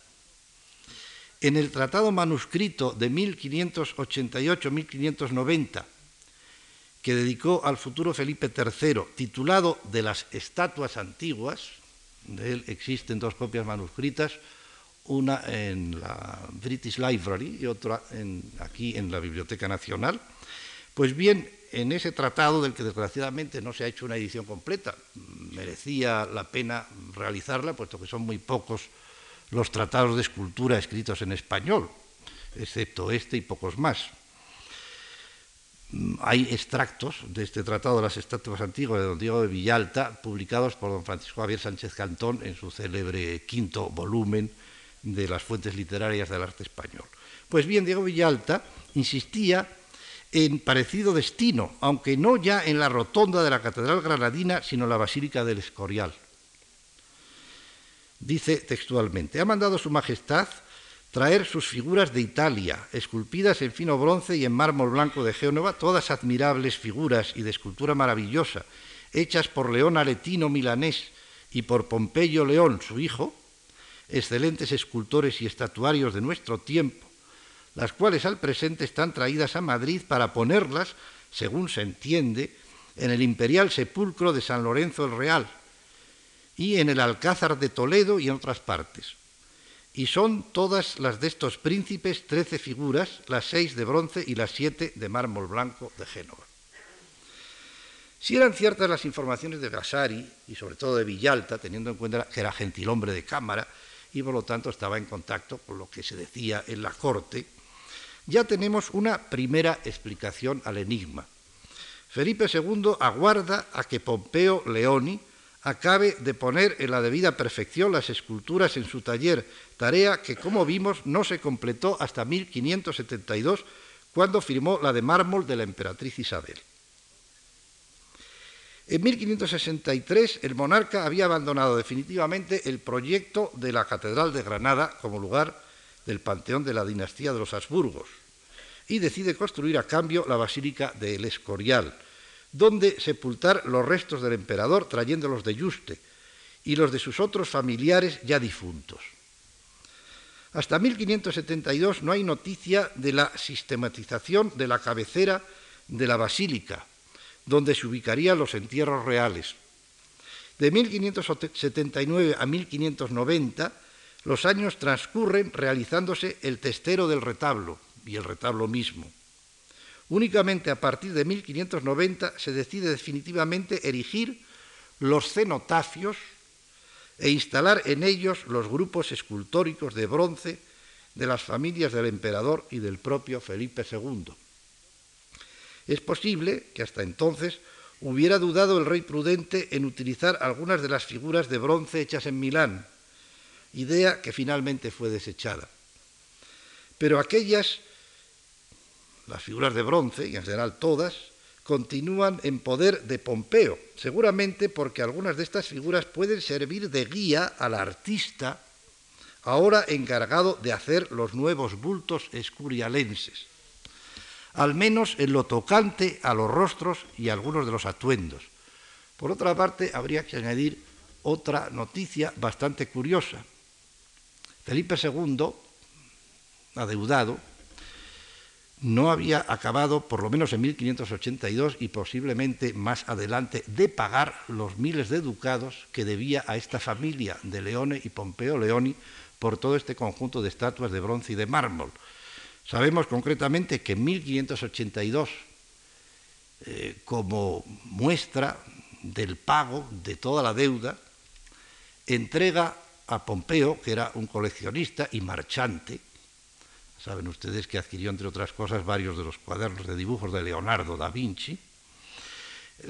en el tratado manuscrito de 1588-1590, que dedicó al futuro Felipe III, titulado De las estatuas antiguas, de él existen dos copias manuscritas, una en la British Library y otra aquí en la Biblioteca Nacional. Pues bien, en ese tratado, del que desgraciadamente no se ha hecho una edición completa, merecía la pena realizarla, puesto que son muy pocos los tratados de escultura escritos en español, excepto este y pocos más. Mm, hay extractos de este Tratado de las Estatuas Antiguas de don Diego de Villalta, publicados por don Francisco Javier Sánchez Cantón en su célebre quinto volumen de las fuentes literarias del arte español. Pues bien, Diego Villalta insistía en parecido destino, aunque no ya en la rotonda de la Catedral Granadina, sino en la Basílica del Escorial. Dice textualmente, ha mandado Su Majestad traer sus figuras de Italia, esculpidas en fino bronce y en mármol blanco de Génova, todas admirables figuras y de escultura maravillosa, hechas por León Aletino milanés y por Pompeyo León, su hijo, excelentes escultores y estatuarios de nuestro tiempo, las cuales al presente están traídas a Madrid para ponerlas, según se entiende, en el imperial sepulcro de San Lorenzo el Real y en el Alcázar de Toledo y en otras partes y son todas las de estos príncipes trece figuras, las seis de bronce y las siete de mármol blanco de Génova. Si eran ciertas las informaciones de Vasari y sobre todo de Villalta, teniendo en cuenta que era gentilhombre de cámara y por lo tanto estaba en contacto con lo que se decía en la corte, ya tenemos una primera explicación al enigma. Felipe II aguarda a que Pompeo Leoni acabe de poner en la debida perfección las esculturas en su taller, tarea que, como vimos, no se completó hasta 1572, cuando firmó la de mármol de la emperatriz Isabel. En 1563 el monarca había abandonado definitivamente el proyecto de la Catedral de Granada como lugar del panteón de la dinastía de los Habsburgos y decide construir a cambio la Basílica de El Escorial, donde sepultar los restos del emperador trayéndolos de Yuste y los de sus otros familiares ya difuntos. Hasta 1572 no hay noticia de la sistematización de la cabecera de la basílica, donde se ubicarían los entierros reales. De 1579 a 1590 los años transcurren realizándose el testero del retablo y el retablo mismo. Únicamente a partir de 1590 se decide definitivamente erigir los cenotafios e instalar en ellos los grupos escultóricos de bronce de las familias del emperador y del propio Felipe II. Es posible que hasta entonces hubiera dudado el rey prudente en utilizar algunas de las figuras de bronce hechas en Milán, idea que finalmente fue desechada. Pero aquellas las figuras de bronce, y en general todas, continúan en poder de Pompeo, seguramente porque algunas de estas figuras pueden servir de guía al artista ahora encargado de hacer los nuevos bultos escurialenses, al menos en lo tocante a los rostros y algunos de los atuendos. Por otra parte, habría que añadir otra noticia bastante curiosa. Felipe II, adeudado, no había acabado, por lo menos en 1582 y posiblemente más adelante, de pagar los miles de ducados que debía a esta familia de Leone y Pompeo Leoni por todo este conjunto de estatuas de bronce y de mármol. Sabemos concretamente que en 1582, eh, como muestra del pago de toda la deuda, entrega a Pompeo, que era un coleccionista y marchante, saben ustedes que adquirió, entre otras cosas, varios de los cuadernos de dibujos de Leonardo da Vinci,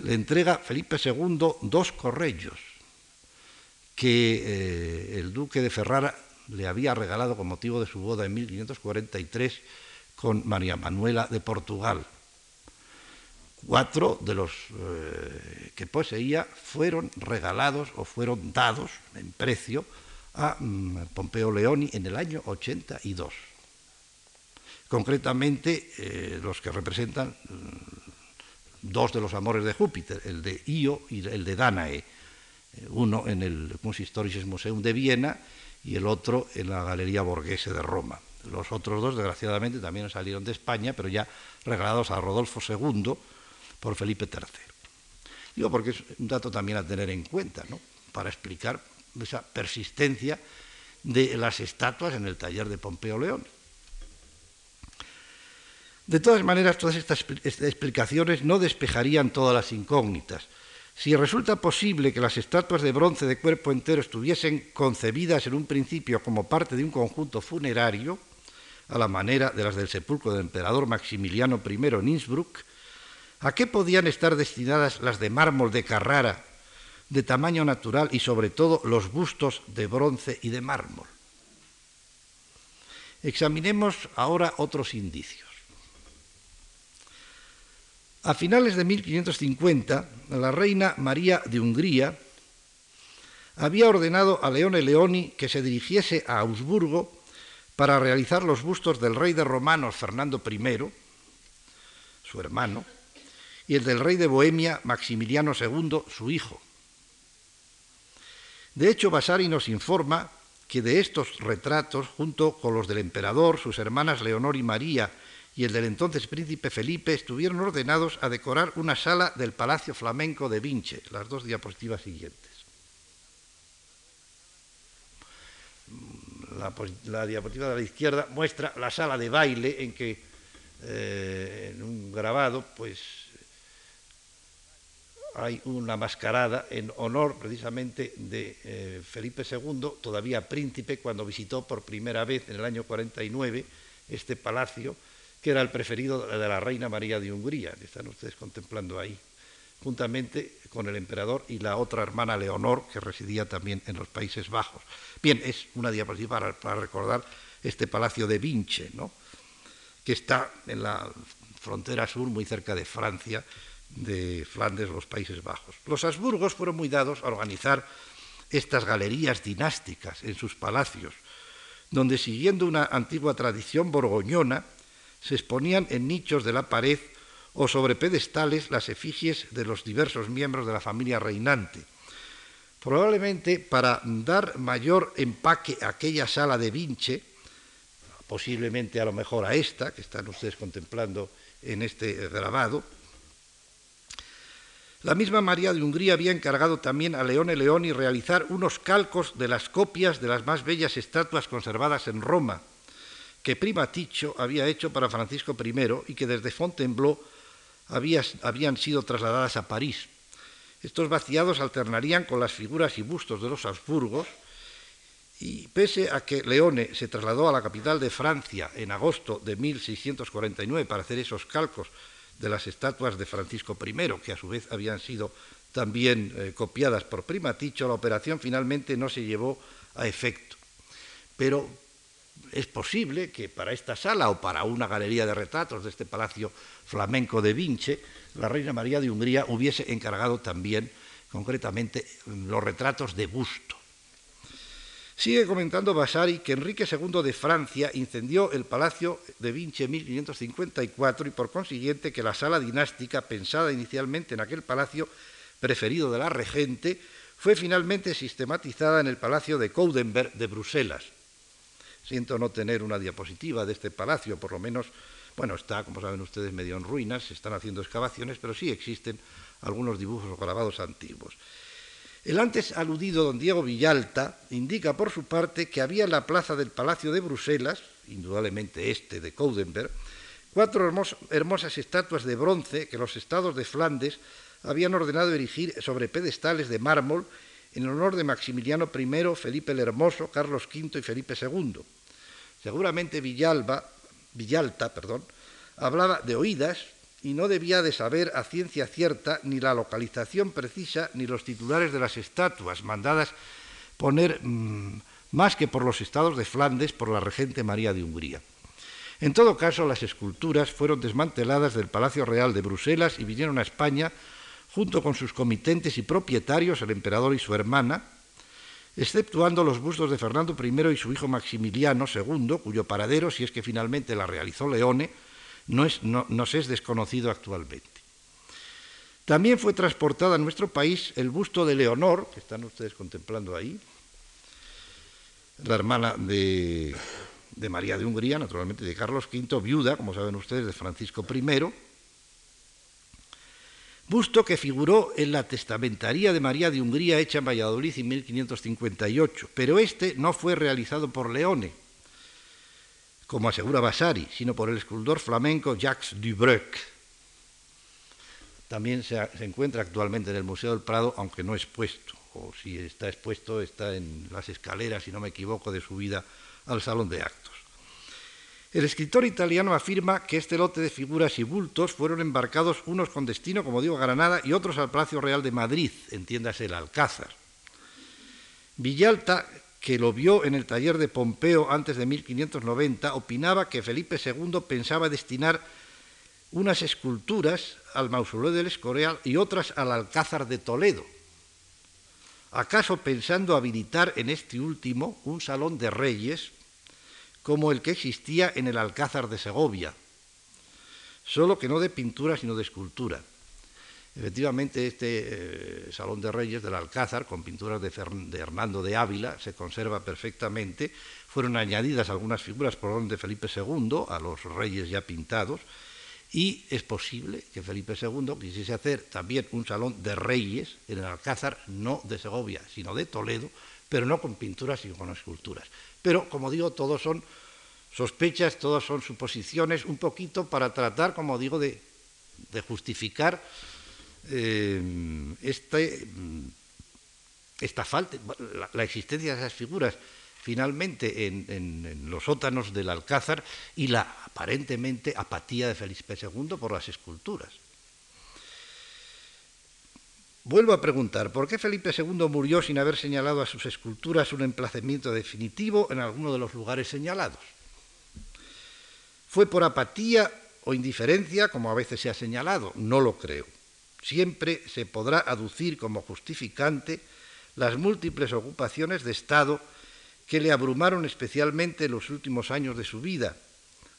le entrega Felipe II dos correllos que eh, el duque de Ferrara le había regalado con motivo de su boda en 1543 con María Manuela de Portugal. Cuatro de los eh, que poseía fueron regalados o fueron dados en precio a mm, Pompeo Leoni en el año 82. Concretamente, eh, los que representan mm, dos de los amores de Júpiter, el de Io y el de Danae, eh, uno en el Kunsthistorisches Museum de Viena y el otro en la Galería Borghese de Roma. Los otros dos, desgraciadamente, también salieron de España, pero ya regalados a Rodolfo II por Felipe III. Digo porque es un dato también a tener en cuenta, ¿no? para explicar esa persistencia de las estatuas en el taller de Pompeo León. De todas maneras, todas estas explicaciones no despejarían todas las incógnitas. Si resulta posible que las estatuas de bronce de cuerpo entero estuviesen concebidas en un principio como parte de un conjunto funerario, a la manera de las del sepulcro del emperador Maximiliano I en Innsbruck, ¿a qué podían estar destinadas las de mármol de Carrara, de tamaño natural y sobre todo los bustos de bronce y de mármol? Examinemos ahora otros indicios. A finales de 1550, la reina María de Hungría había ordenado a Leone Leoni que se dirigiese a Augsburgo para realizar los bustos del rey de romanos Fernando I, su hermano, y el del rey de Bohemia Maximiliano II, su hijo. De hecho, Vasari nos informa que de estos retratos, junto con los del emperador, sus hermanas Leonor y María y el del entonces príncipe Felipe, estuvieron ordenados a decorar una sala del Palacio Flamenco de Vinche, las dos diapositivas siguientes. la, diapositiva de la izquierda muestra la sala de baile en que eh, en un grabado pues hay una mascarada en honor precisamente de eh, Felipe II, todavía príncipe, cuando visitó por primera vez en el año 49 este palacio, que era el preferido de la reina María de Hungría, que están ustedes contemplando ahí, juntamente con el emperador y la otra hermana Leonor, que residía también en los Países Bajos. Bien, es una diapositiva para, recordar este palacio de Vinche, ¿no? que está en la frontera sur, muy cerca de Francia, de Flandes, los Países Bajos. Los Habsburgos fueron muy dados a organizar estas galerías dinásticas en sus palacios, donde siguiendo una antigua tradición borgoñona, se exponían en nichos de la pared o sobre pedestales las efigies de los diversos miembros de la familia reinante. Probablemente para dar mayor empaque a aquella sala de Vinche, posiblemente a lo mejor a esta, que están ustedes contemplando en este grabado, la misma María de Hungría había encargado también a Leone Leoni realizar unos calcos de las copias de las más bellas estatuas conservadas en Roma, que Primaticho había hecho para Francisco I y que desde Fontainebleau habían sido trasladadas a París. Estos vaciados alternarían con las figuras y bustos de los Habsburgos, y pese a que Leone se trasladó a la capital de Francia en agosto de 1649 para hacer esos calcos de las estatuas de Francisco I, que a su vez habían sido también eh, copiadas por Primaticho, la operación finalmente no se llevó a efecto. Pero es posible que para esta sala o para una galería de retratos de este palacio flamenco de Vinche, la reina María de Hungría hubiese encargado también, concretamente, los retratos de busto. Sigue comentando Vasari que Enrique II de Francia incendió el palacio de Vinci en 1554 y por consiguiente que la sala dinástica, pensada inicialmente en aquel palacio preferido de la regente, fue finalmente sistematizada en el palacio de Coudenberg de Bruselas. Siento no tener una diapositiva de este palacio, por lo menos bueno, está, como saben ustedes, medio en ruinas, se están haciendo excavaciones, pero sí existen algunos dibujos o grabados antiguos. El antes aludido don Diego Villalta indica por su parte que había en la plaza del Palacio de Bruselas, indudablemente este de Coudenberg, cuatro hermosas estatuas de bronce que los estados de Flandes habían ordenado erigir sobre pedestales de mármol en honor de Maximiliano I, Felipe el Hermoso, Carlos V y Felipe II. Seguramente Villalba, Villalta perdón, hablaba de oídas y no debía de saber a ciencia cierta ni la localización precisa ni los titulares de las estatuas mandadas poner mm, más que por los estados de Flandes por la regente María de Hungría. En todo caso, las esculturas fueron desmanteladas del Palacio Real de Bruselas y vinieron a España junto con sus comitentes y propietarios, el emperador y su hermana, exceptuando los bustos de Fernando I y su hijo Maximiliano II, cuyo paradero, si es que finalmente la realizó Leone, no es, nos es desconocido actualmente. También fue transportada a nuestro país el busto de Leonor, que están ustedes contemplando ahí, la hermana de, de María de Hungría, naturalmente de Carlos V, viuda, como saben ustedes, de Francisco I, busto que figuró en la testamentaría de María de Hungría hecha en Valladolid en 1558, pero este no fue realizado por Leone, como asegura Vasari, sino por el escultor flamenco Jacques Dubreuc. También se, se, encuentra actualmente en el Museo del Prado, aunque no expuesto, o si está expuesto está en las escaleras, si no me equivoco, de subida al Salón de Actos. El escritor italiano afirma que este lote de figuras y bultos fueron embarcados unos con destino, como digo, a Granada y otros al Palacio Real de Madrid, entiéndase el Alcázar. Villalta, que lo vio en el taller de Pompeo antes de 1590, opinaba que Felipe II pensaba destinar unas esculturas al mausoleo del Escorial y otras al Alcázar de Toledo. ¿Acaso pensando habilitar en este último un salón de reyes como el que existía en el Alcázar de Segovia, solo que no de pintura sino de escultura. Efectivamente, este eh, Salón de Reyes del Alcázar, con pinturas de, Hernando de Ávila, se conserva perfectamente. Fueron añadidas algunas figuras por orden de Felipe II a los reyes ya pintados, y es posible que Felipe II quisiese hacer también un salón de reyes en el Alcázar, no de Segovia, sino de Toledo, pero no con pinturas sino con esculturas. Pero, como digo, todos son sospechas, todas son suposiciones, un poquito para tratar, como digo, de, justificar eh, este, mm, esta falta, la, existencia de esas figuras finalmente en, los sótanos del Alcázar y la aparentemente apatía de Felipe II por las esculturas. Vuelvo a preguntar, ¿por qué Felipe II murió sin haber señalado a sus esculturas un emplazamiento definitivo en alguno de los lugares señalados? ¿Fue por apatía o indiferencia, como a veces se ha señalado? No lo creo. Siempre se podrá aducir como justificante las múltiples ocupaciones de Estado que le abrumaron especialmente en los últimos años de su vida,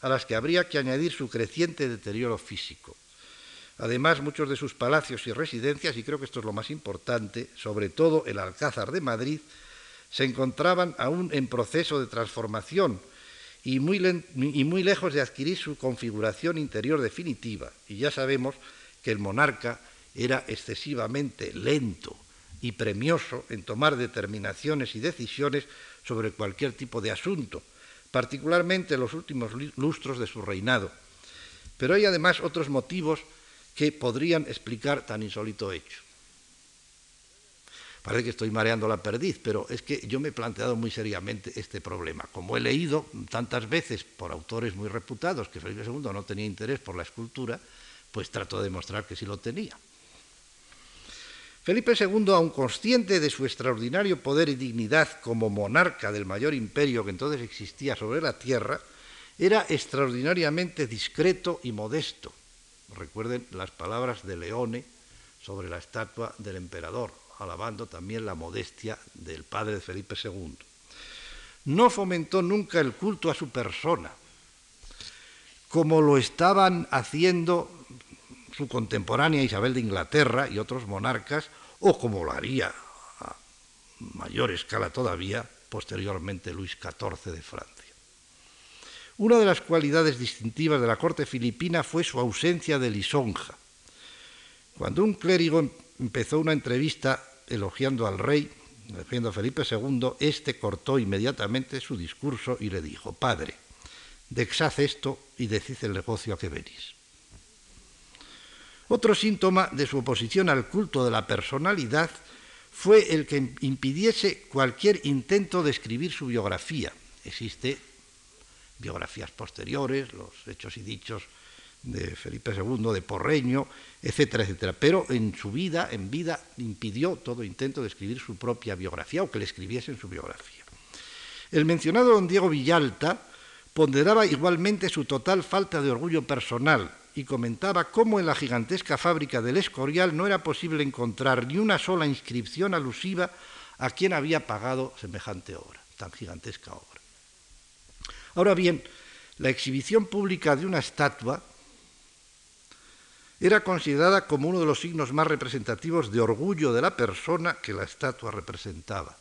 a las que habría que añadir su creciente deterioro físico. Además, muchos de sus palacios y residencias, y creo que esto es lo más importante, sobre todo el Alcázar de Madrid, se encontraban aún en proceso de transformación y muy, lejos de adquirir su configuración interior definitiva. Y ya sabemos que el monarca era excesivamente lento y premioso en tomar determinaciones y decisiones sobre cualquier tipo de asunto, particularmente en los últimos lustros de su reinado. Pero hay además otros motivos que podrían explicar tan insólito hecho. Parece que estoy mareando la perdiz, pero es que yo me he planteado muy seriamente este problema. Como he leído tantas veces por autores muy reputados que Felipe II no tenía interés por la escultura, pues trato de demostrar que sí lo tenía. Felipe II, aun consciente de su extraordinario poder y dignidad como monarca del mayor imperio que entonces existía sobre la tierra, era extraordinariamente discreto y modesto, Recuerden las palabras de Leone sobre la estatua del emperador, alabando también la modestia del padre de Felipe II. No fomentó nunca el culto a su persona, como lo estaban haciendo su contemporánea Isabel de Inglaterra y otros monarcas, o como lo haría a mayor escala todavía posteriormente Luis XIV de Francia. Una de las cualidades distintivas de la corte filipina fue su ausencia de lisonja. Cuando un clérigo empezó una entrevista elogiando al rey, elogiando a Felipe II, éste cortó inmediatamente su discurso y le dijo, Padre, dexhaz esto y decid el negocio a que venís. Otro síntoma de su oposición al culto de la personalidad fue el que impidiese cualquier intento de escribir su biografía. Existe biografías posteriores, los hechos y dichos de Felipe II, de Porreño, etcétera, etcétera. Pero en su vida, en vida, impidió todo intento de escribir su propia biografía o que le escribiesen su biografía. El mencionado don Diego Villalta ponderaba igualmente su total falta de orgullo personal y comentaba cómo en la gigantesca fábrica del Escorial no era posible encontrar ni una sola inscripción alusiva a quien había pagado semejante obra, tan gigantesca obra. Ahora bien, la exhibición pública de una estatua era considerada como uno de los signos más representativos de orgullo de la persona que la estatua representaba.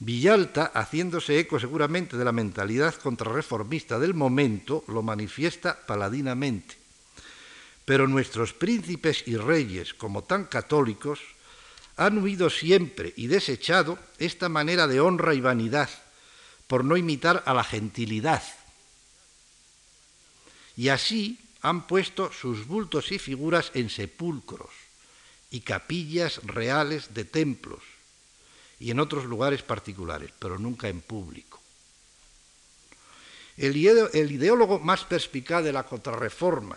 Villalta, haciéndose eco seguramente de la mentalidad contrarreformista del momento, lo manifiesta paladinamente. Pero nuestros príncipes y reyes, como tan católicos, han huido siempre y desechado esta manera de honra y vanidad, por no imitar a la gentilidad. Y así han puesto sus bultos y figuras en sepulcros y capillas reales de templos y en otros lugares particulares, pero nunca en público. El, ideólogo más perspicaz de la contrarreforma,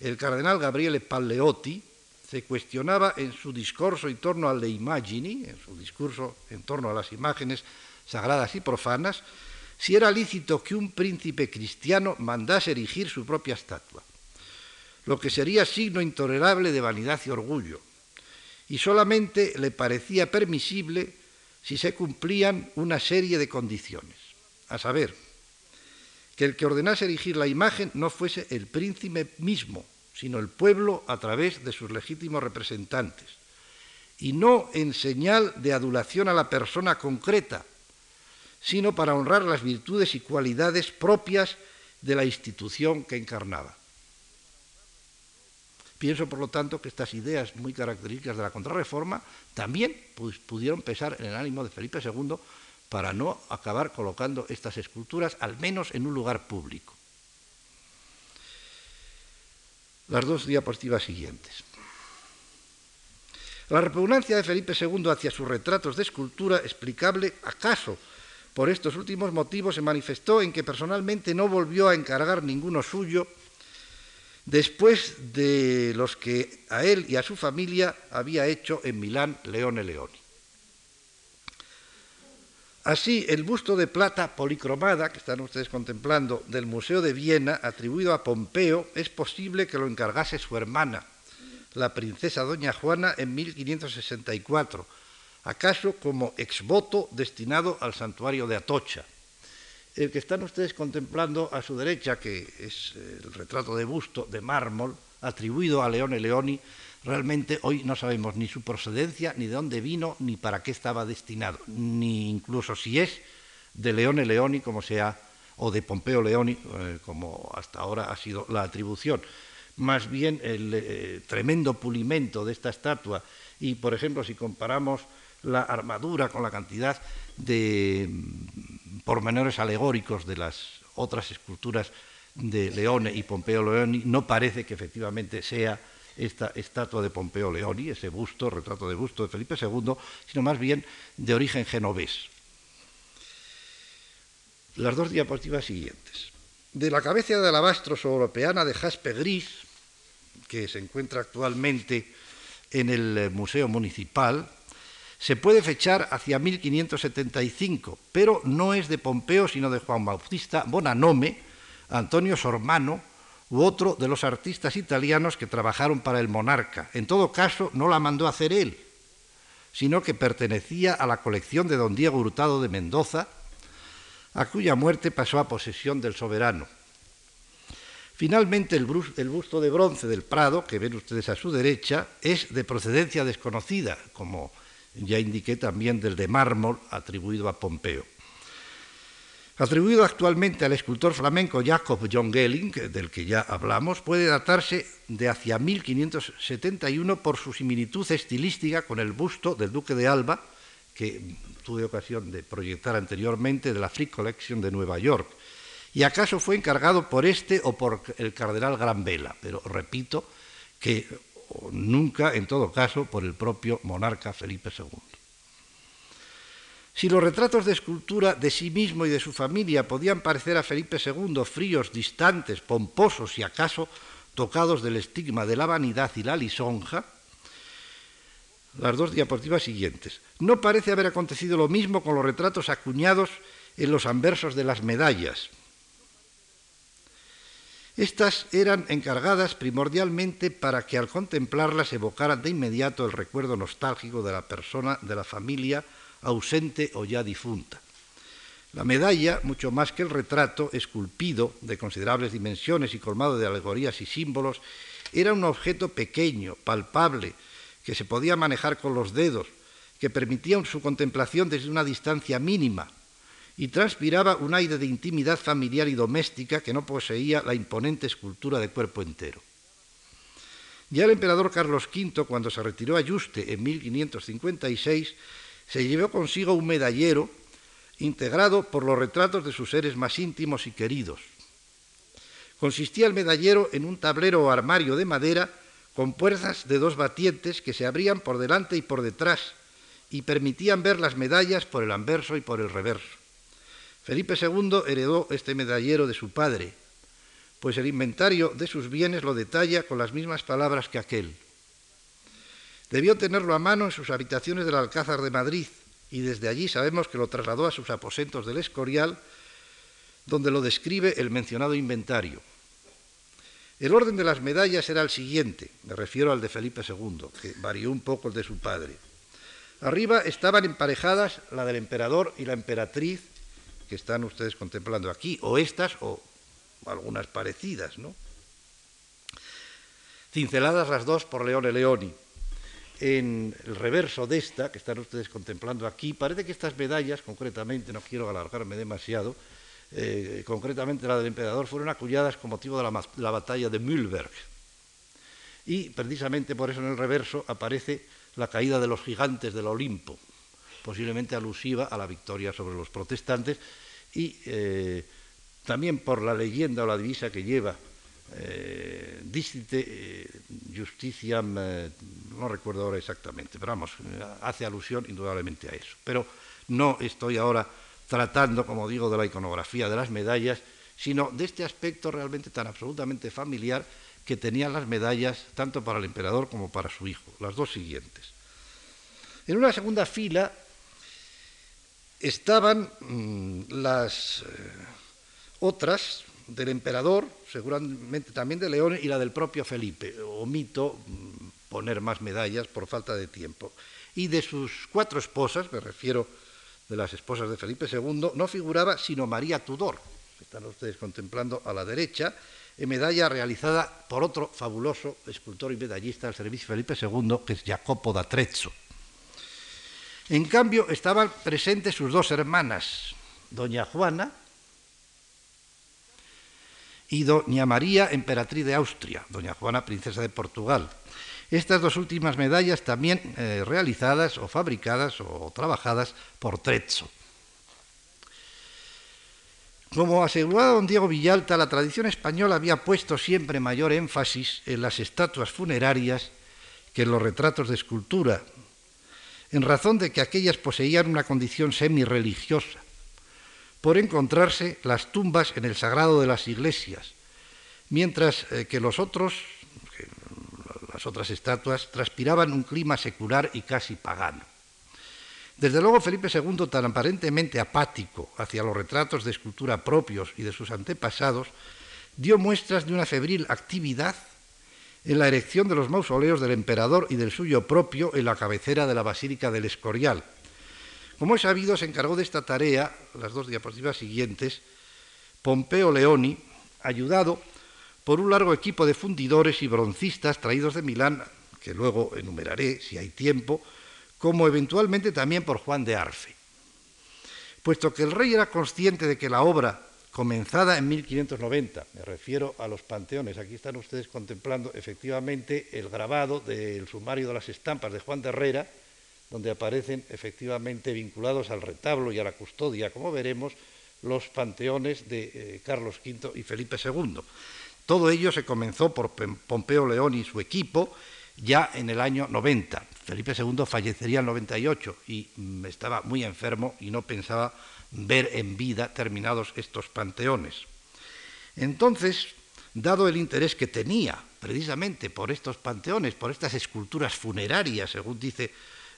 el cardenal Gabriele Palleotti, se cuestionaba en su discurso en torno al de Imagini, en su discurso en torno a las imágenes sagradas y profanas, si era lícito que un príncipe cristiano mandase erigir su propia estatua lo que sería signo intolerable de vanidad y orgullo, y solamente le parecía permisible si se cumplían una serie de condiciones, a saber, que el que ordenase erigir la imagen no fuese el príncipe mismo, sino el pueblo a través de sus legítimos representantes, y no en señal de adulación a la persona concreta, sino para honrar las virtudes y cualidades propias de la institución que encarnaba. Pienso, por lo tanto, que estas ideas muy características de la contrarreforma también pudieron pesar en el ánimo de Felipe II para no acabar colocando estas esculturas, al menos en un lugar público. Las dos diapositivas siguientes. La repugnancia de Felipe II hacia sus retratos de escultura, explicable acaso por estos últimos motivos, se manifestó en que personalmente no volvió a encargar ninguno suyo después de los que a él y a su familia había hecho en Milán Leone Leoni. Así, el busto de plata policromada que están ustedes contemplando del Museo de Viena, atribuido a Pompeo, es posible que lo encargase su hermana, la princesa doña Juana, en 1564, acaso como exvoto destinado al santuario de Atocha. El que están ustedes contemplando a su derecha, que es el retrato de busto de mármol atribuido a Leone Leoni, realmente hoy no sabemos ni su procedencia, ni de dónde vino, ni para qué estaba destinado, ni incluso si es de Leone Leoni como sea, o de Pompeo Leoni, eh, como hasta ahora ha sido la atribución. Más bien el eh, tremendo pulimento de esta estatua y, por ejemplo, si comparamos la armadura con la cantidad de pormenores alegóricos de las otras esculturas de Leone y Pompeo Leoni, no parece que efectivamente sea esta estatua de Pompeo Leoni, ese busto, retrato de busto de Felipe II, sino más bien de origen genovés. Las dos diapositivas siguientes. De la cabeza de alabastros europeana de jaspe gris, que se encuentra actualmente en el Museo Municipal, se puede fechar hacia 1575, pero no es de Pompeo, sino de Juan Bautista Bonanome, Antonio Sormano u otro de los artistas italianos que trabajaron para el monarca. En todo caso, no la mandó a hacer él, sino que pertenecía a la colección de don Diego Hurtado de Mendoza, a cuya muerte pasó a posesión del soberano. Finalmente, el, busto de bronce del Prado, que ven ustedes a su derecha, es de procedencia desconocida, como ya indiqué también del de mármol atribuido a Pompeo. Atribuido actualmente al escultor flamenco Jacob John Gelling, del que ya hablamos, puede datarse de hacia 1571 por su similitud estilística con el busto del duque de Alba, que tuve ocasión de proyectar anteriormente de la Free Collection de Nueva York. Y acaso fue encargado por este o por el cardenal Gran Vela, pero repito que nunca, en todo caso, por el propio monarca Felipe II. Si los retratos de escultura de sí mismo y de su familia podían parecer a Felipe II fríos, distantes, pomposos y acaso tocados del estigma de la vanidad y la lisonja, las dos diapositivas siguientes. No parece haber acontecido lo mismo con los retratos acuñados en los anversos de las medallas. Estas eran encargadas primordialmente para que al contemplarlas evocaran de inmediato el recuerdo nostálgico de la persona, de la familia ausente o ya difunta. La medalla, mucho más que el retrato, esculpido de considerables dimensiones y colmado de alegorías y símbolos, era un objeto pequeño, palpable, que se podía manejar con los dedos, que permitía su contemplación desde una distancia mínima y transpiraba un aire de intimidad familiar y doméstica que no poseía la imponente escultura de cuerpo entero. Ya el emperador Carlos V, cuando se retiró a Yuste en 1556, se llevó consigo un medallero integrado por los retratos de sus seres más íntimos y queridos. Consistía el medallero en un tablero o armario de madera con puertas de dos batientes que se abrían por delante y por detrás y permitían ver las medallas por el anverso y por el reverso. Felipe II heredó este medallero de su padre, pues el inventario de sus bienes lo detalla con las mismas palabras que aquel. Debió tenerlo a mano en sus habitaciones del Alcázar de Madrid y desde allí sabemos que lo trasladó a sus aposentos del Escorial, donde lo describe el mencionado inventario. El orden de las medallas era el siguiente, me refiero al de Felipe II, que varió un poco el de su padre. Arriba estaban emparejadas la del emperador y la emperatriz, que están ustedes contemplando aquí, o estas o algunas parecidas, ¿no? Cinceladas las dos por Leone Leoni. En el reverso de esta, que están ustedes contemplando aquí, parece que estas medallas, concretamente, no quiero alargarme demasiado, eh, concretamente la del emperador, fueron aculladas con motivo de la, batalla de Mühlberg. Y precisamente por eso en el reverso aparece la caída de los gigantes del Olimpo, posiblemente alusiva a la victoria sobre los protestantes, y eh, también por la leyenda o la divisa que lleva, eh, eh Justitiam, no recuerdo ahora exactamente, pero vamos, hace alusión indudablemente a eso. Pero no estoy ahora tratando, como digo, de la iconografía de las medallas, sino de este aspecto realmente tan absolutamente familiar que tenían las medallas tanto para el emperador como para su hijo, las dos siguientes. En una segunda fila estaban mm, las eh, otras del emperador, seguramente también de León, y la del propio Felipe. Omito mm, poner más medallas por falta de tiempo. Y de sus cuatro esposas, me refiero de las esposas de Felipe II, no figuraba sino María Tudor, que están ustedes contemplando a la derecha, en medalla realizada por otro fabuloso escultor y medallista del servicio Felipe II, que es Jacopo da Trezzo. En cambio, estaban presentes sus dos hermanas, doña Juana y doña María, emperatriz de Austria, doña Juana, princesa de Portugal, estas dos últimas medallas también eh, realizadas o fabricadas o trabajadas por Trezzo. Como aseguraba don Diego Villalta, la tradición española había puesto siempre mayor énfasis en las estatuas funerarias que en los retratos de escultura, en razón de que aquellas poseían una condición semi-religiosa, por encontrarse las tumbas en el sagrado de las iglesias, mientras eh, que los otros las otras estatuas, transpiraban un clima secular y casi pagano. Desde luego Felipe II, tan aparentemente apático hacia los retratos de escultura propios y de sus antepasados, dio muestras de una febril actividad en la erección de los mausoleos del emperador y del suyo propio en la cabecera de la Basílica del Escorial. Como es sabido, se encargó de esta tarea, las dos diapositivas siguientes, Pompeo Leoni, ayudado por un largo equipo de fundidores y broncistas traídos de Milán, que luego enumeraré si hay tiempo, como eventualmente también por Juan de Arfe. Puesto que el rey era consciente de que la obra, comenzada en 1590, me refiero a los panteones, aquí están ustedes contemplando efectivamente el grabado del sumario de las estampas de Juan de Herrera, donde aparecen efectivamente vinculados al retablo y a la custodia, como veremos, los panteones de eh, Carlos V y Felipe II. Todo ello se comenzó por Pompeo León y su equipo ya en el año 90. Felipe II fallecería en el 98 y mm, estaba muy enfermo y no pensaba ver en vida terminados estos panteones. Entonces, dado el interés que tenía precisamente por estos panteones, por estas esculturas funerarias, según dice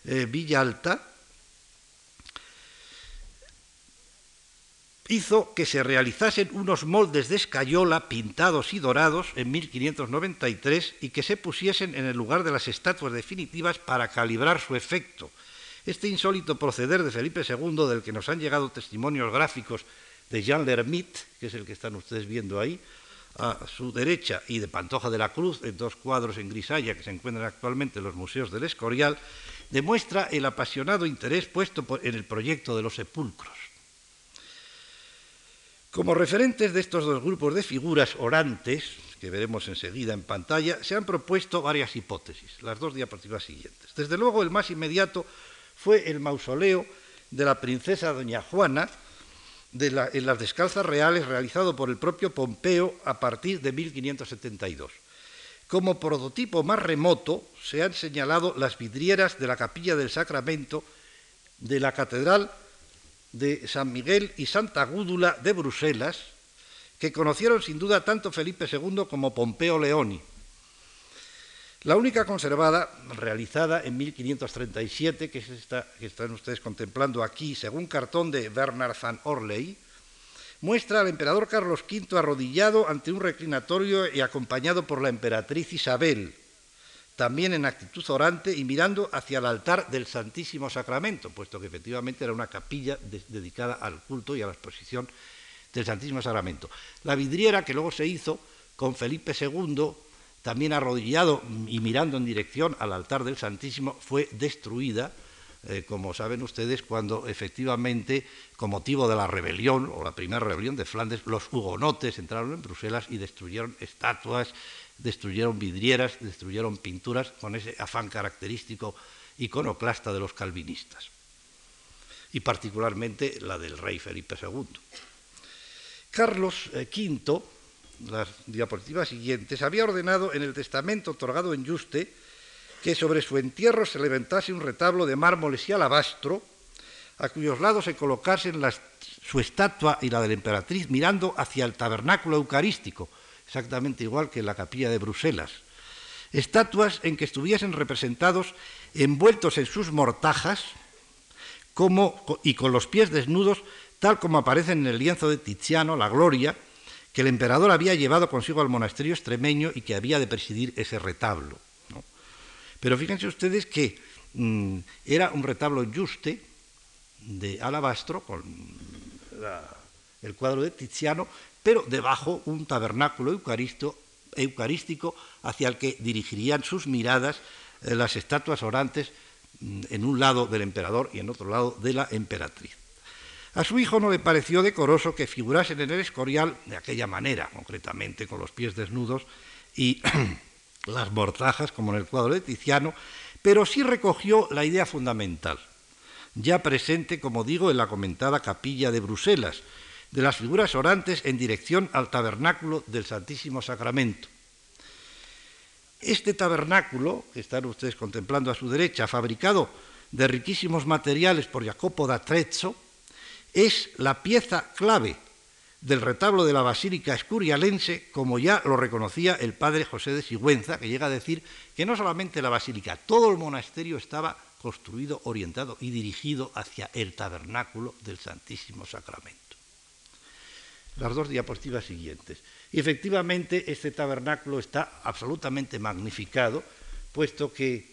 eh, Villalta, hizo que se realizasen unos moldes de escayola pintados y dorados en 1593 y que se pusiesen en el lugar de las estatuas definitivas para calibrar su efecto. Este insólito proceder de Felipe II, del que nos han llegado testimonios gráficos de Jean Lermite, que es el que están ustedes viendo ahí, a su derecha, y de Pantoja de la Cruz, en dos cuadros en grisalla que se encuentran actualmente en los museos del Escorial, demuestra el apasionado interés puesto en el proyecto de los sepulcros. Como referentes de estos dos grupos de figuras orantes, que veremos enseguida en pantalla, se han propuesto varias hipótesis, las dos diapositivas siguientes. Desde luego, el más inmediato fue el mausoleo de la princesa doña Juana, en las descalzas reales realizado por el propio Pompeo a partir de 1572. Como prototipo más remoto se han señalado las vidrieras de la capilla del Sacramento de la Catedral de San Miguel y Santa Gúdula de Bruselas, que conocieron sin duda tanto Felipe II como Pompeo Leoni. La única conservada, realizada en 1537, que es esta que están ustedes contemplando aquí, según cartón de Bernard van Orley, muestra al emperador Carlos V arrodillado ante un reclinatorio y acompañado por la emperatriz Isabel, también en actitud orante y mirando hacia el altar del Santísimo Sacramento, puesto que efectivamente era una capilla dedicada al culto y a la exposición del Santísimo Sacramento. La vidriera que luego se hizo con Felipe II también arrodillado y mirando en dirección al altar del Santísimo, fue destruida, eh, como saben ustedes, cuando efectivamente, con motivo de la rebelión, o la primera rebelión de Flandes, los hugonotes entraron en Bruselas y destruyeron estatuas, destruyeron vidrieras, destruyeron pinturas, con ese afán característico iconoclasta de los calvinistas, y particularmente la del rey Felipe II. Carlos V eh, las diapositivas siguientes, había ordenado en el testamento otorgado en Juste que sobre su entierro se levantase un retablo de mármoles y alabastro, a cuyos lados se colocasen su estatua y la de la emperatriz mirando hacia el tabernáculo eucarístico, exactamente igual que en la capilla de Bruselas. Estatuas en que estuviesen representados envueltos en sus mortajas como, y con los pies desnudos, tal como aparece en el lienzo de Tiziano, la Gloria, que el emperador había llevado consigo al monasterio extremeño y que había de presidir ese retablo. Pero fíjense ustedes que mm, era un retablo juste de alabastro con el cuadro de Tiziano, pero debajo un tabernáculo eucarístico hacia el que dirigirían sus miradas eh, las estatuas orantes mm, en un lado del emperador y en otro lado de la emperatriz. A su hijo no le pareció decoroso que figurasen en el escorial de aquella manera, concretamente con los pies desnudos y las mortajas, como en el cuadro de Tiziano, pero sí recogió la idea fundamental, ya presente, como digo, en la comentada capilla de Bruselas, de las figuras orantes en dirección al tabernáculo del Santísimo Sacramento. Este tabernáculo, que están ustedes contemplando a su derecha, fabricado de riquísimos materiales por Jacopo da Trezzo, es la pieza clave del retablo de la Basílica Escurialense, como ya lo reconocía el padre José de Sigüenza, que llega a decir que no solamente la basílica, todo el monasterio estaba construido, orientado y dirigido hacia el tabernáculo del Santísimo Sacramento. Las dos diapositivas siguientes. Y efectivamente este tabernáculo está absolutamente magnificado, puesto que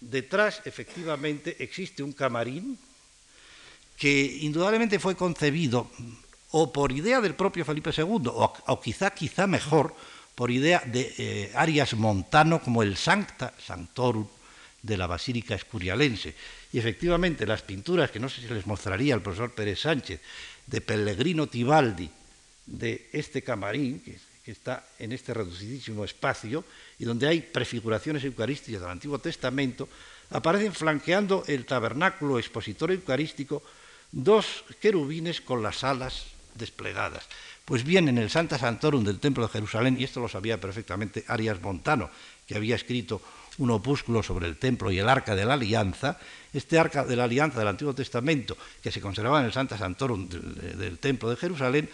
detrás efectivamente existe un camarín que indudablemente fue concebido o por idea del propio Felipe II, o, quizá, quizá mejor, por idea de eh, Arias Montano como el Sancta Sanctorum de la Basílica Escurialense. Y efectivamente las pinturas, que no sé si les mostraría el profesor Pérez Sánchez, de Pellegrino Tibaldi, de este camarín, que, que está en este reducidísimo espacio, y donde hay prefiguraciones eucarísticas del Antiguo Testamento, aparecen flanqueando el tabernáculo expositor eucarístico dos querubines con las alas desplegadas. Pues bien, en el Santa Santorum del Templo de Jerusalén, y esto lo sabía perfectamente Arias Montano, que había escrito un opúsculo sobre el templo y el arca de la alianza, este arca de la alianza del Antiguo Testamento, que se conservaba en el Santa Santorum del, templo de Jerusalén,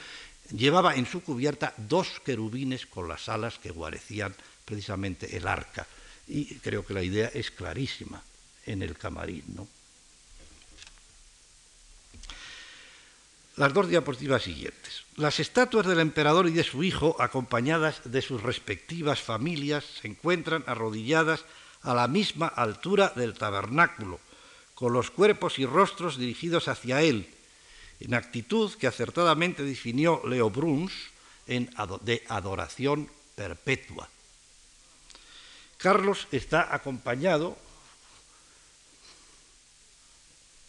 llevaba en su cubierta dos querubines con las alas que guarecían precisamente el arca. Y creo que la idea es clarísima en el camarín. ¿no? Las dos diapositivas siguientes. Las estatuas del emperador y de su hijo, acompañadas de sus respectivas familias, se encuentran arrodilladas a la misma altura del tabernáculo, con los cuerpos y rostros dirigidos hacia él, en actitud que acertadamente definió Leo Bruns en de adoración perpetua. Carlos está acompañado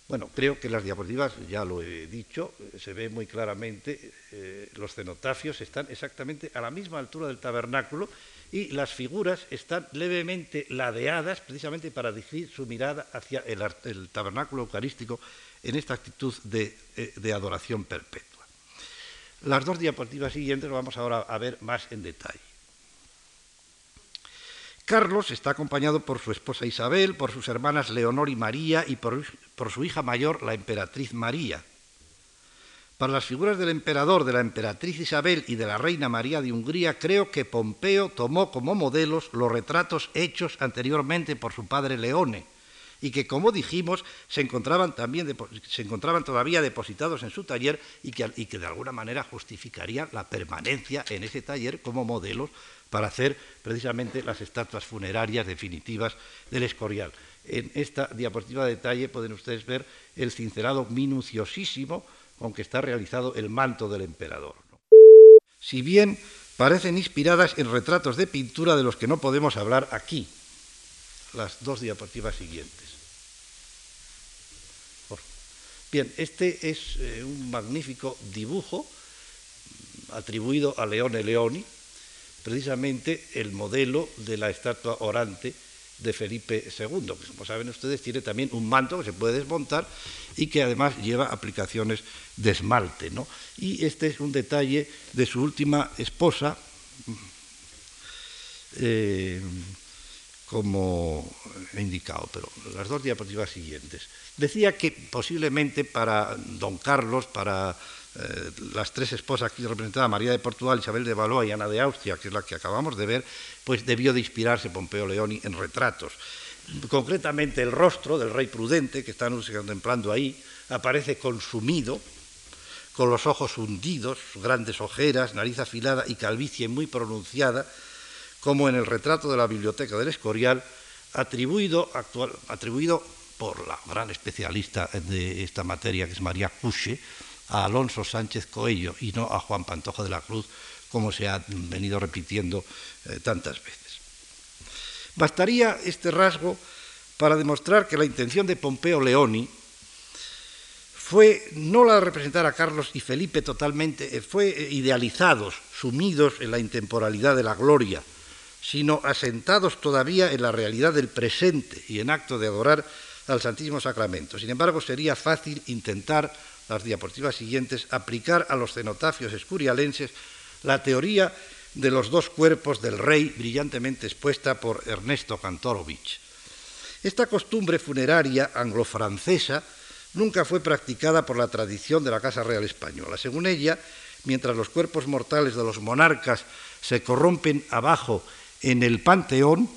Bueno, creo que las diapositivas, ya lo he dicho, se ve muy claramente, eh, los cenotafios están exactamente a la misma altura del tabernáculo y las figuras están levemente ladeadas precisamente para dirigir su mirada hacia el, tabernáculo eucarístico en esta actitud de, eh, de, adoración perpetua. Las dos diapositivas siguientes lo vamos ahora a ver más en detalle. Carlos está acompañado por su esposa Isabel, por sus hermanas Leonor y María y por, su hija mayor, la emperatriz María. Para las figuras del emperador, de la emperatriz Isabel y de la reina María de Hungría, creo que Pompeo tomó como modelos los retratos hechos anteriormente por su padre Leone y que, como dijimos, se encontraban, también, se encontraban todavía depositados en su taller y que, y que de alguna manera justificarían la permanencia en ese taller como modelos para hacer precisamente las estatuas funerarias definitivas del Escorial. En esta diapositiva de detalle pueden ustedes ver el cincelado minuciosísimo con que está realizado el manto del emperador. Si bien parecen inspiradas en retratos de pintura de los que no podemos hablar aquí, las dos diapositivas siguientes. Bien, este es eh, un magnífico dibujo atribuido a Leone Leoni, precisamente el modelo de la estatua orante de Felipe II, que como saben ustedes tiene también un manto que se puede desmontar y que además lleva aplicaciones de esmalte. Y este es un detalle de su última esposa, eh, como he indicado, pero las dos diapositivas siguientes. Decía que posiblemente para don Carlos, para eh, las tres esposas aquí representadas, María de Portugal, Isabel de Valois y Ana de Austria, que es la que acabamos de ver, pues debió de inspirarse Pompeo Leoni en retratos. Concretamente el rostro del rey prudente, que están contemplando ahí, aparece consumido, con los ojos hundidos, grandes ojeras, nariz afilada y calvicie muy pronunciada, como en el retrato de la biblioteca del Escorial, atribuido, atribuido por la gran especialista de esta materia, que es María Cuche, a Alonso Sánchez Coello y no a Juan Pantoja de la Cruz, como se ha venido repitiendo eh, tantas veces. Bastaría este rasgo para demostrar que la intención de Pompeo Leoni fue no la de representar a Carlos y Felipe totalmente, eh, fue eh, idealizados, sumidos en la intemporalidad de la gloria, sino asentados todavía en la realidad del presente y en acto de adorar al Santísimo Sacramento. Sin embargo, sería fácil intentar las diapositivas siguientes, aplicar a los cenotafios escurialenses la teoría de los dos cuerpos del rey brillantemente expuesta por Ernesto Kantorovich. Esta costumbre funeraria anglo-francesa nunca fue practicada por la tradición de la Casa Real Española. Según ella, mientras los cuerpos mortales de los monarcas se corrompen abajo en el panteón,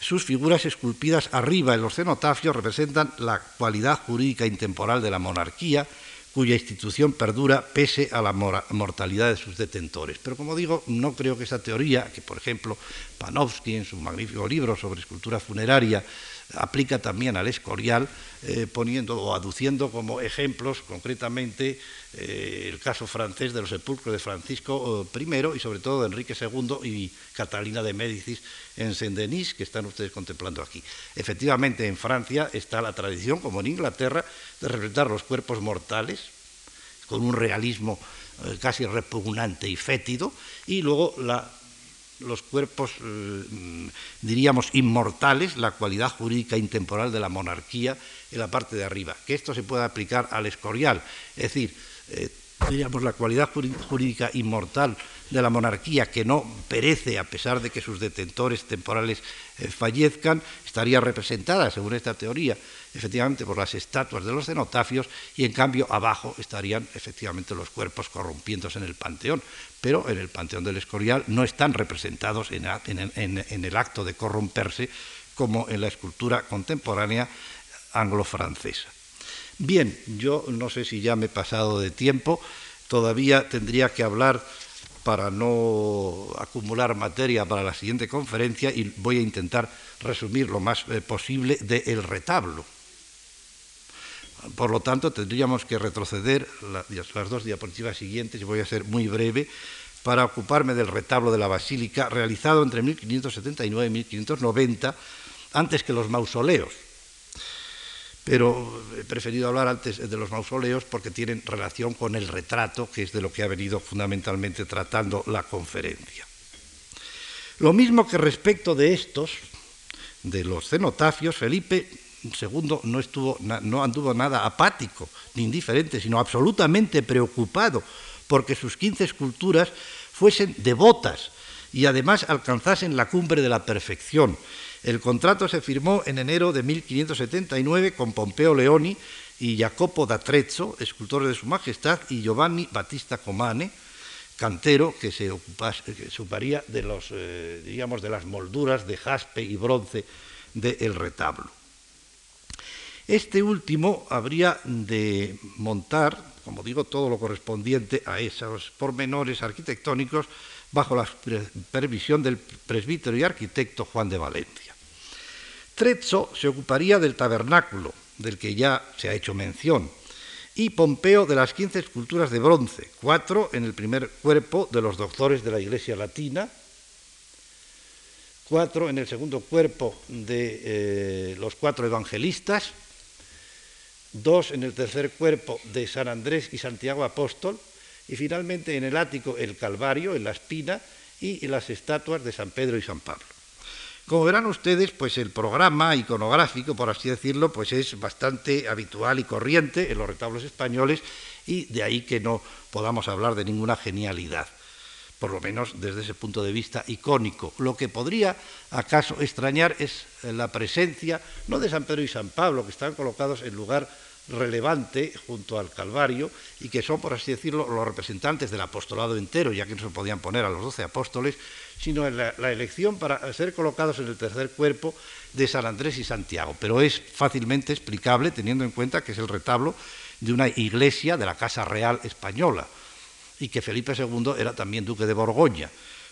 sus figuras esculpidas arriba en los cenotafios representan la cualidad jurídica intemporal de la monarquía cuya institución perdura pese a la mortalidad de sus detentores. Pero como digo, no creo que esa teoría, que por ejemplo Panofsky en su magnífico libro sobre escultura funeraria aplica también al Escorial, eh, poniendo o aduciendo como ejemplos concretamente eh, el caso francés de los sepulcros de Francisco eh, I y sobre todo de Enrique II y Catalina de Médicis en Saint-Denis, que están ustedes contemplando aquí. Efectivamente, en Francia está la tradición, como en Inglaterra, de representar los cuerpos mortales con un realismo casi repugnante y fétido, y luego la los cuerpos, eh, diríamos, inmortales, la cualidad jurídica intemporal de la monarquía en la parte de arriba, que esto se pueda aplicar al escorial, es decir, eh, diríamos, la cualidad jurídica inmortal de la monarquía que no perece a pesar de que sus detentores temporales eh, fallezcan, estaría representada, según esta teoría, efectivamente por las estatuas de los cenotafios y en cambio abajo estarían efectivamente los cuerpos corrompiéndose en el panteón, pero en el panteón del Escorial no están representados en, el acto de corromperse como en la escultura contemporánea anglo-francesa. Bien, yo no sé si ya me he pasado de tiempo, todavía tendría que hablar para no acumular materia para la siguiente conferencia y voy a intentar resumir lo más eh, posible del retablo. Por lo tanto, tendríamos que retroceder las dos diapositivas siguientes, y voy a ser muy breve, para ocuparme del retablo de la basílica realizado entre 1579 y 1590, antes que los mausoleos pero he preferido hablar antes de los mausoleos porque tienen relación con el retrato, que es de lo que ha venido fundamentalmente tratando la conferencia. Lo mismo que respecto de estos, de los cenotafios, Felipe II no, estuvo, no anduvo nada apático ni indiferente, sino absolutamente preocupado porque sus 15 esculturas fuesen devotas y además alcanzasen la cumbre de la perfección el contrato se firmó en enero de 1579 con Pompeo Leoni y Jacopo da Trezzo, escultores de su majestad, y Giovanni Battista Comane, cantero que se, ocuparía de, los, eh, digamos, de las molduras de jaspe y bronce del retablo. Este último habría de montar, como digo, todo lo correspondiente a esos pormenores arquitectónicos bajo la supervisión del presbítero y arquitecto Juan de Valencia. Trezzo se ocuparía del tabernáculo, del que ya se ha hecho mención, y Pompeo de las 15 esculturas de bronce, cuatro en el primer cuerpo de los doctores de la Iglesia Latina, cuatro en el segundo cuerpo de eh, los cuatro evangelistas, dos en el tercer cuerpo de San Andrés y Santiago Apóstol, y finalmente en el ático el Calvario, en la espina, y las estatuas de San Pedro y San Pablo. Como verán ustedes, pues el programa iconográfico, por así decirlo, pues es bastante habitual y corriente en los retablos españoles y de ahí que no podamos hablar de ninguna genialidad, por lo menos desde ese punto de vista icónico. Lo que podría acaso extrañar es la presencia no de San Pedro y San Pablo, que están colocados en lugar relevante junto al Calvario y que son, por así decirlo, los representantes del apostolado entero, ya que no se podían poner a los doce apóstoles, sino en la, elección para ser colocados en el tercer cuerpo de San Andrés y Santiago. Pero es fácilmente explicable teniendo en cuenta que es el retablo de una iglesia de la Casa Real Española y que Felipe II era también duque de Borgoña.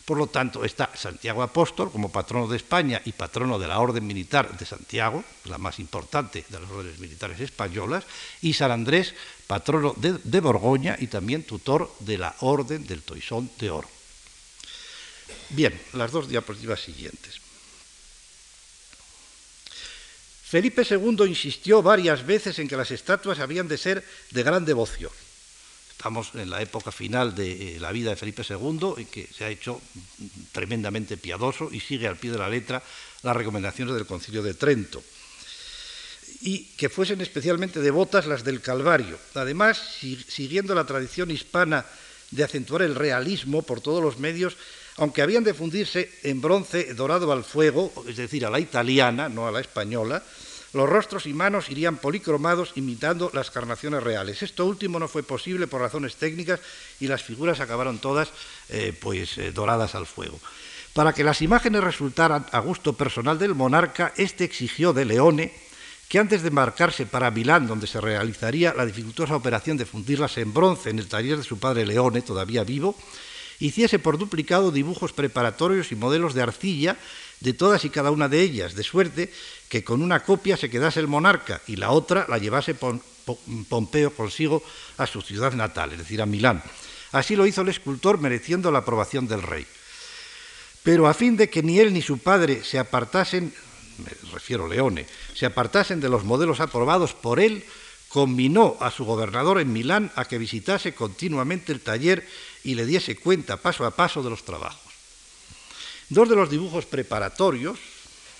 Por lo tanto, está Santiago Apóstol como patrono de España y patrono de la Orden Militar de Santiago, la más importante de las órdenes militares españolas, y San Andrés, patrono de, Borgoña y también tutor de la Orden del Toisón de Oro. Bien, las dos diapositivas siguientes. Felipe II insistió varias veces en que las estatuas habían de ser de gran devoción. Estamos en la época final de eh, la vida de Felipe II, en que se ha hecho tremendamente piadoso y sigue al pie de la letra las recomendaciones del Concilio de Trento. Y que fuesen especialmente devotas las del Calvario. Además, siguiendo la tradición hispana de acentuar el realismo por todos los medios, aunque habían de fundirse en bronce dorado al fuego, es decir, a la italiana, no a la española, los rostros y manos irían policromados imitando las carnaciones reales. Esto último no fue posible por razones técnicas y las figuras acabaron todas eh, pues, eh, doradas al fuego. Para que las imágenes resultaran a gusto personal del monarca, este exigió de Leone que antes de embarcarse para Milán, donde se realizaría la dificultosa operación de fundirlas en bronce en el taller de su padre Leone, todavía vivo, hiciese por duplicado dibujos preparatorios y modelos de arcilla de todas y cada una de ellas, de suerte que con una copia se quedase el monarca y la otra la llevase Pompeo consigo a su ciudad natal, es decir, a Milán. Así lo hizo el escultor mereciendo la aprobación del rey. Pero a fin de que ni él ni su padre se apartasen, me refiero a Leone, se apartasen de los modelos aprobados por él, combinó a su gobernador en Milán a que visitase continuamente el taller y le diese cuenta paso a paso de los trabajos. Dos de los dibujos preparatorios,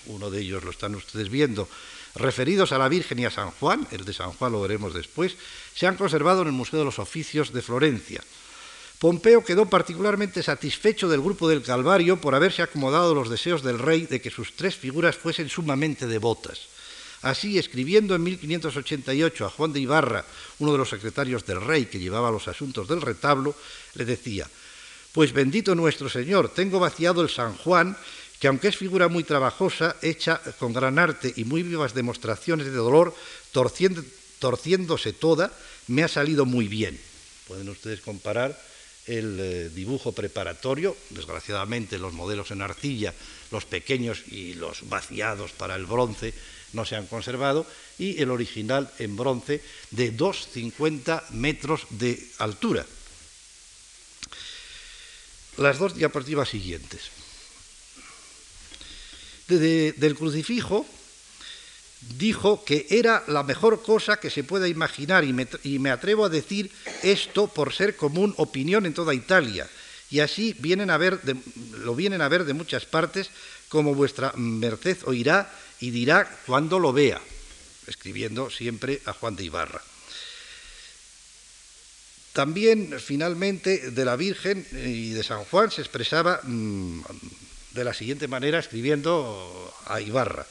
uno de ellos lo están ustedes viendo, referidos a la Virgen y a San Juan, el de San Juan lo veremos después, se han conservado en el Museo de los Oficios de Florencia. Pompeo quedó particularmente satisfecho del grupo del Calvario por haberse acomodado los deseos del rey de que sus tres figuras fuesen sumamente devotas. Así, escribiendo en 1588 a Juan de Ibarra, uno de los secretarios del rey que llevaba los asuntos del retablo, le decía, Pues bendito nuestro Señor, tengo vaciado el San Juan, que aunque es figura muy trabajosa, hecha con gran arte y muy vivas demostraciones de dolor, torciéndose toda, me ha salido muy bien. Pueden ustedes comparar el eh, dibujo preparatorio, desgraciadamente los modelos en arcilla, los pequeños y los vaciados para el bronce, no se han conservado, y el original en bronce de 2,50 metros de altura. Las dos diapositivas siguientes. Del crucifijo dijo que era la mejor cosa que se pueda imaginar y me, atrevo a decir esto por ser común opinión en toda Italia y así vienen a ver lo vienen a ver de muchas partes como vuestra merced oirá y dirá cuando lo vea, escribiendo siempre a Juan de Ibarra. También, finalmente, de la Virgen y de San Juan se expresaba mm, de la siguiente manera, escribiendo a Ibarra.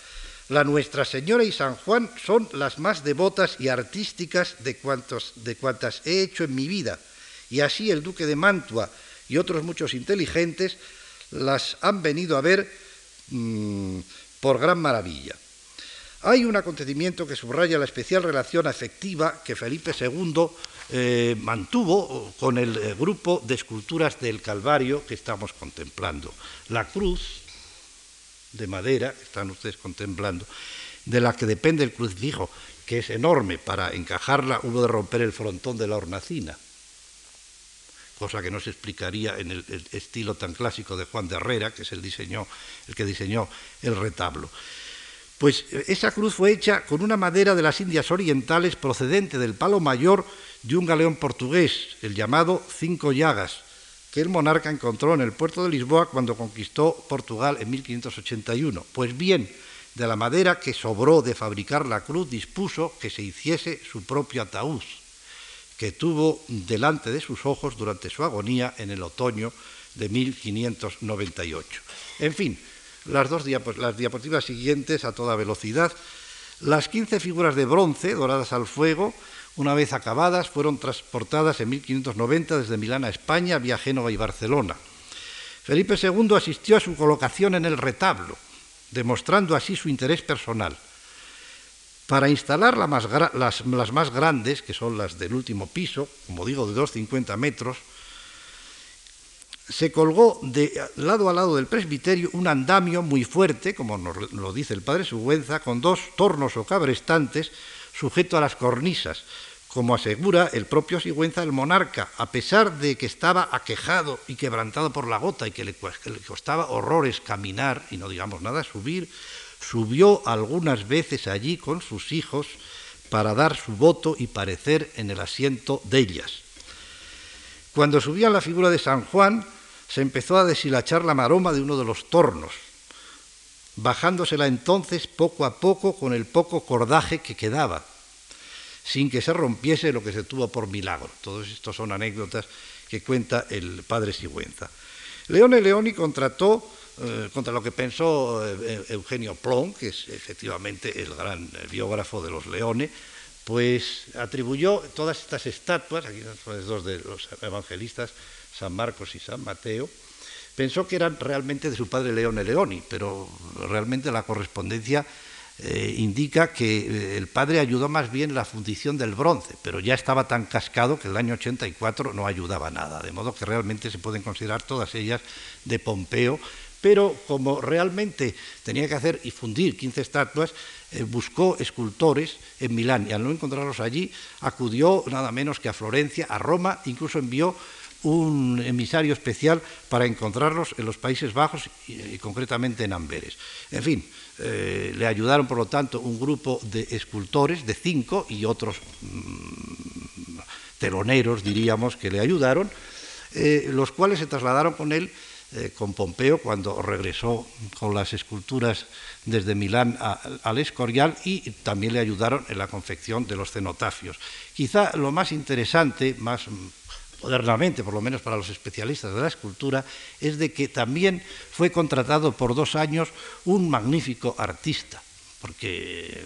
La Nuestra Señora y San Juan son las más devotas y artísticas de, cuantos, de cuantas he hecho en mi vida, y así el Duque de Mantua y otros muchos inteligentes las han venido a ver mm, por gran maravilla. Hay un acontecimiento que subraya la especial relación afectiva que Felipe II eh, mantuvo con el eh, grupo de esculturas del Calvario que estamos contemplando. La cruz de madera, que están ustedes contemplando, de la que depende el crucifijo, que es enorme, para encajarla hubo de romper el frontón de la hornacina cosa que no se explicaría en el, estilo tan clásico de Juan de Herrera, que es el, el que diseñó el retablo. Pues eh, esa cruz fue hecha con una madera de las Indias Orientales procedente del palo mayor de un galeón portugués, el llamado Cinco Llagas, que el monarca encontró en el puerto de Lisboa cuando conquistó Portugal en 1581. Pues bien, de la madera que sobró de fabricar la cruz dispuso que se hiciese su propio ataúd que tuvo delante de sus ojos durante su agonía en el otoño de 1598. En fin, las dos las diapositivas siguientes a toda velocidad. Las 15 figuras de bronce doradas al fuego, una vez acabadas, fueron transportadas en 1590 desde Milán a España, vía Génova y Barcelona. Felipe II asistió a su colocación en el retablo, demostrando así su interés personal. Para instalar las, más grandes, que son las del último piso, como digo, de 2,50 metros, se colgó de lado a lado del presbiterio un andamio muy fuerte, como lo dice el padre Sugüenza, con dos tornos o cabrestantes sujeto a las cornisas, como asegura el propio Sigüenza el monarca, a pesar de que estaba aquejado y quebrantado por la gota y que le costaba horrores caminar y no digamos nada subir, subió algunas veces allí con sus hijos para dar su voto y parecer en el asiento de ellas. Cuando subía la figura de San Juan, se empezó a deshilachar la maroma de uno de los tornos, bajándosela entonces poco a poco con el poco cordaje que quedaba, sin que se rompiese lo que se tuvo por milagro. Todos estos son anécdotas que cuenta el padre Sigüenza. Leone Leoni contrató eh, contra lo que pensó eh, Eugenio Plon, que es efectivamente el gran biógrafo de los leones, pues atribuyó todas estas estatuas, aquí son dos de los evangelistas, San Marcos y San Mateo, pensó que eran realmente de su padre Leone Leoni, pero realmente la correspondencia eh, indica que el padre ayudó más bien la fundición del bronce, pero ya estaba tan cascado que el año 84 no ayudaba nada, de modo que realmente se pueden considerar todas ellas de Pompeo pero como realmente tenía que hacer y fundir 15 estatuas, eh, buscó escultores en Milán y al no encontrarlos allí, acudió nada menos que a Florencia, a Roma, incluso envió un emisario especial para encontrarlos en los Países Bajos y, concretamente en Amberes. En fin, eh, le ayudaron por lo tanto un grupo de escultores, de cinco, y otros mm, teloneros, diríamos, que le ayudaron, eh, los cuales se trasladaron con él eh, con Pompeo cuando regresó con las esculturas desde Milán al Escorial y también le ayudaron en la confección de los cenotafios. Quizá lo más interesante, más modernamente, por lo menos para los especialistas de la escultura, es de que también fue contratado por dos años un magnífico artista, porque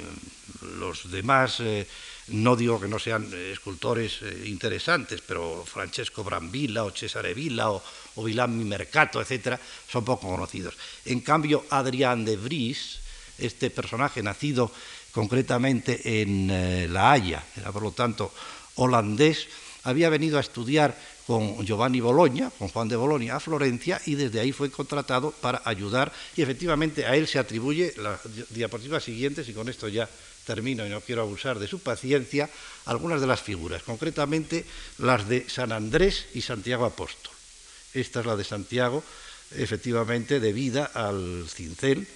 los demás, eh, no digo que no sean eh, escultores eh, interesantes, pero Francesco Brambilla o Cesare Villa o, o Villami Mercato, etcétera, son poco conocidos. En cambio, Adrián de Vries, este personaje nacido concretamente en La Haya, era por lo tanto holandés, había venido a estudiar con Giovanni Bologna, con Juan de Bologna, a Florencia y desde ahí fue contratado para ayudar y efectivamente a él se atribuye las diapositivas siguientes y con esto ya termino y no quiero abusar de su paciencia, algunas de las figuras, concretamente las de San Andrés y Santiago Apóstol. Esta es la de Santiago, efectivamente debida al cincel,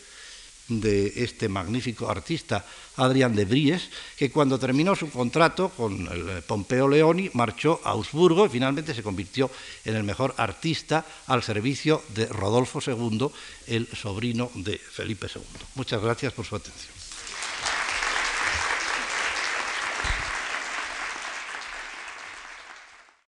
de este magnífico artista Adrián de Bries, que cuando terminó su contrato con el Pompeo Leoni marchó a Augsburgo y finalmente se convirtió en el mejor artista al servicio de Rodolfo II, el sobrino de Felipe II. Muchas gracias por su atención.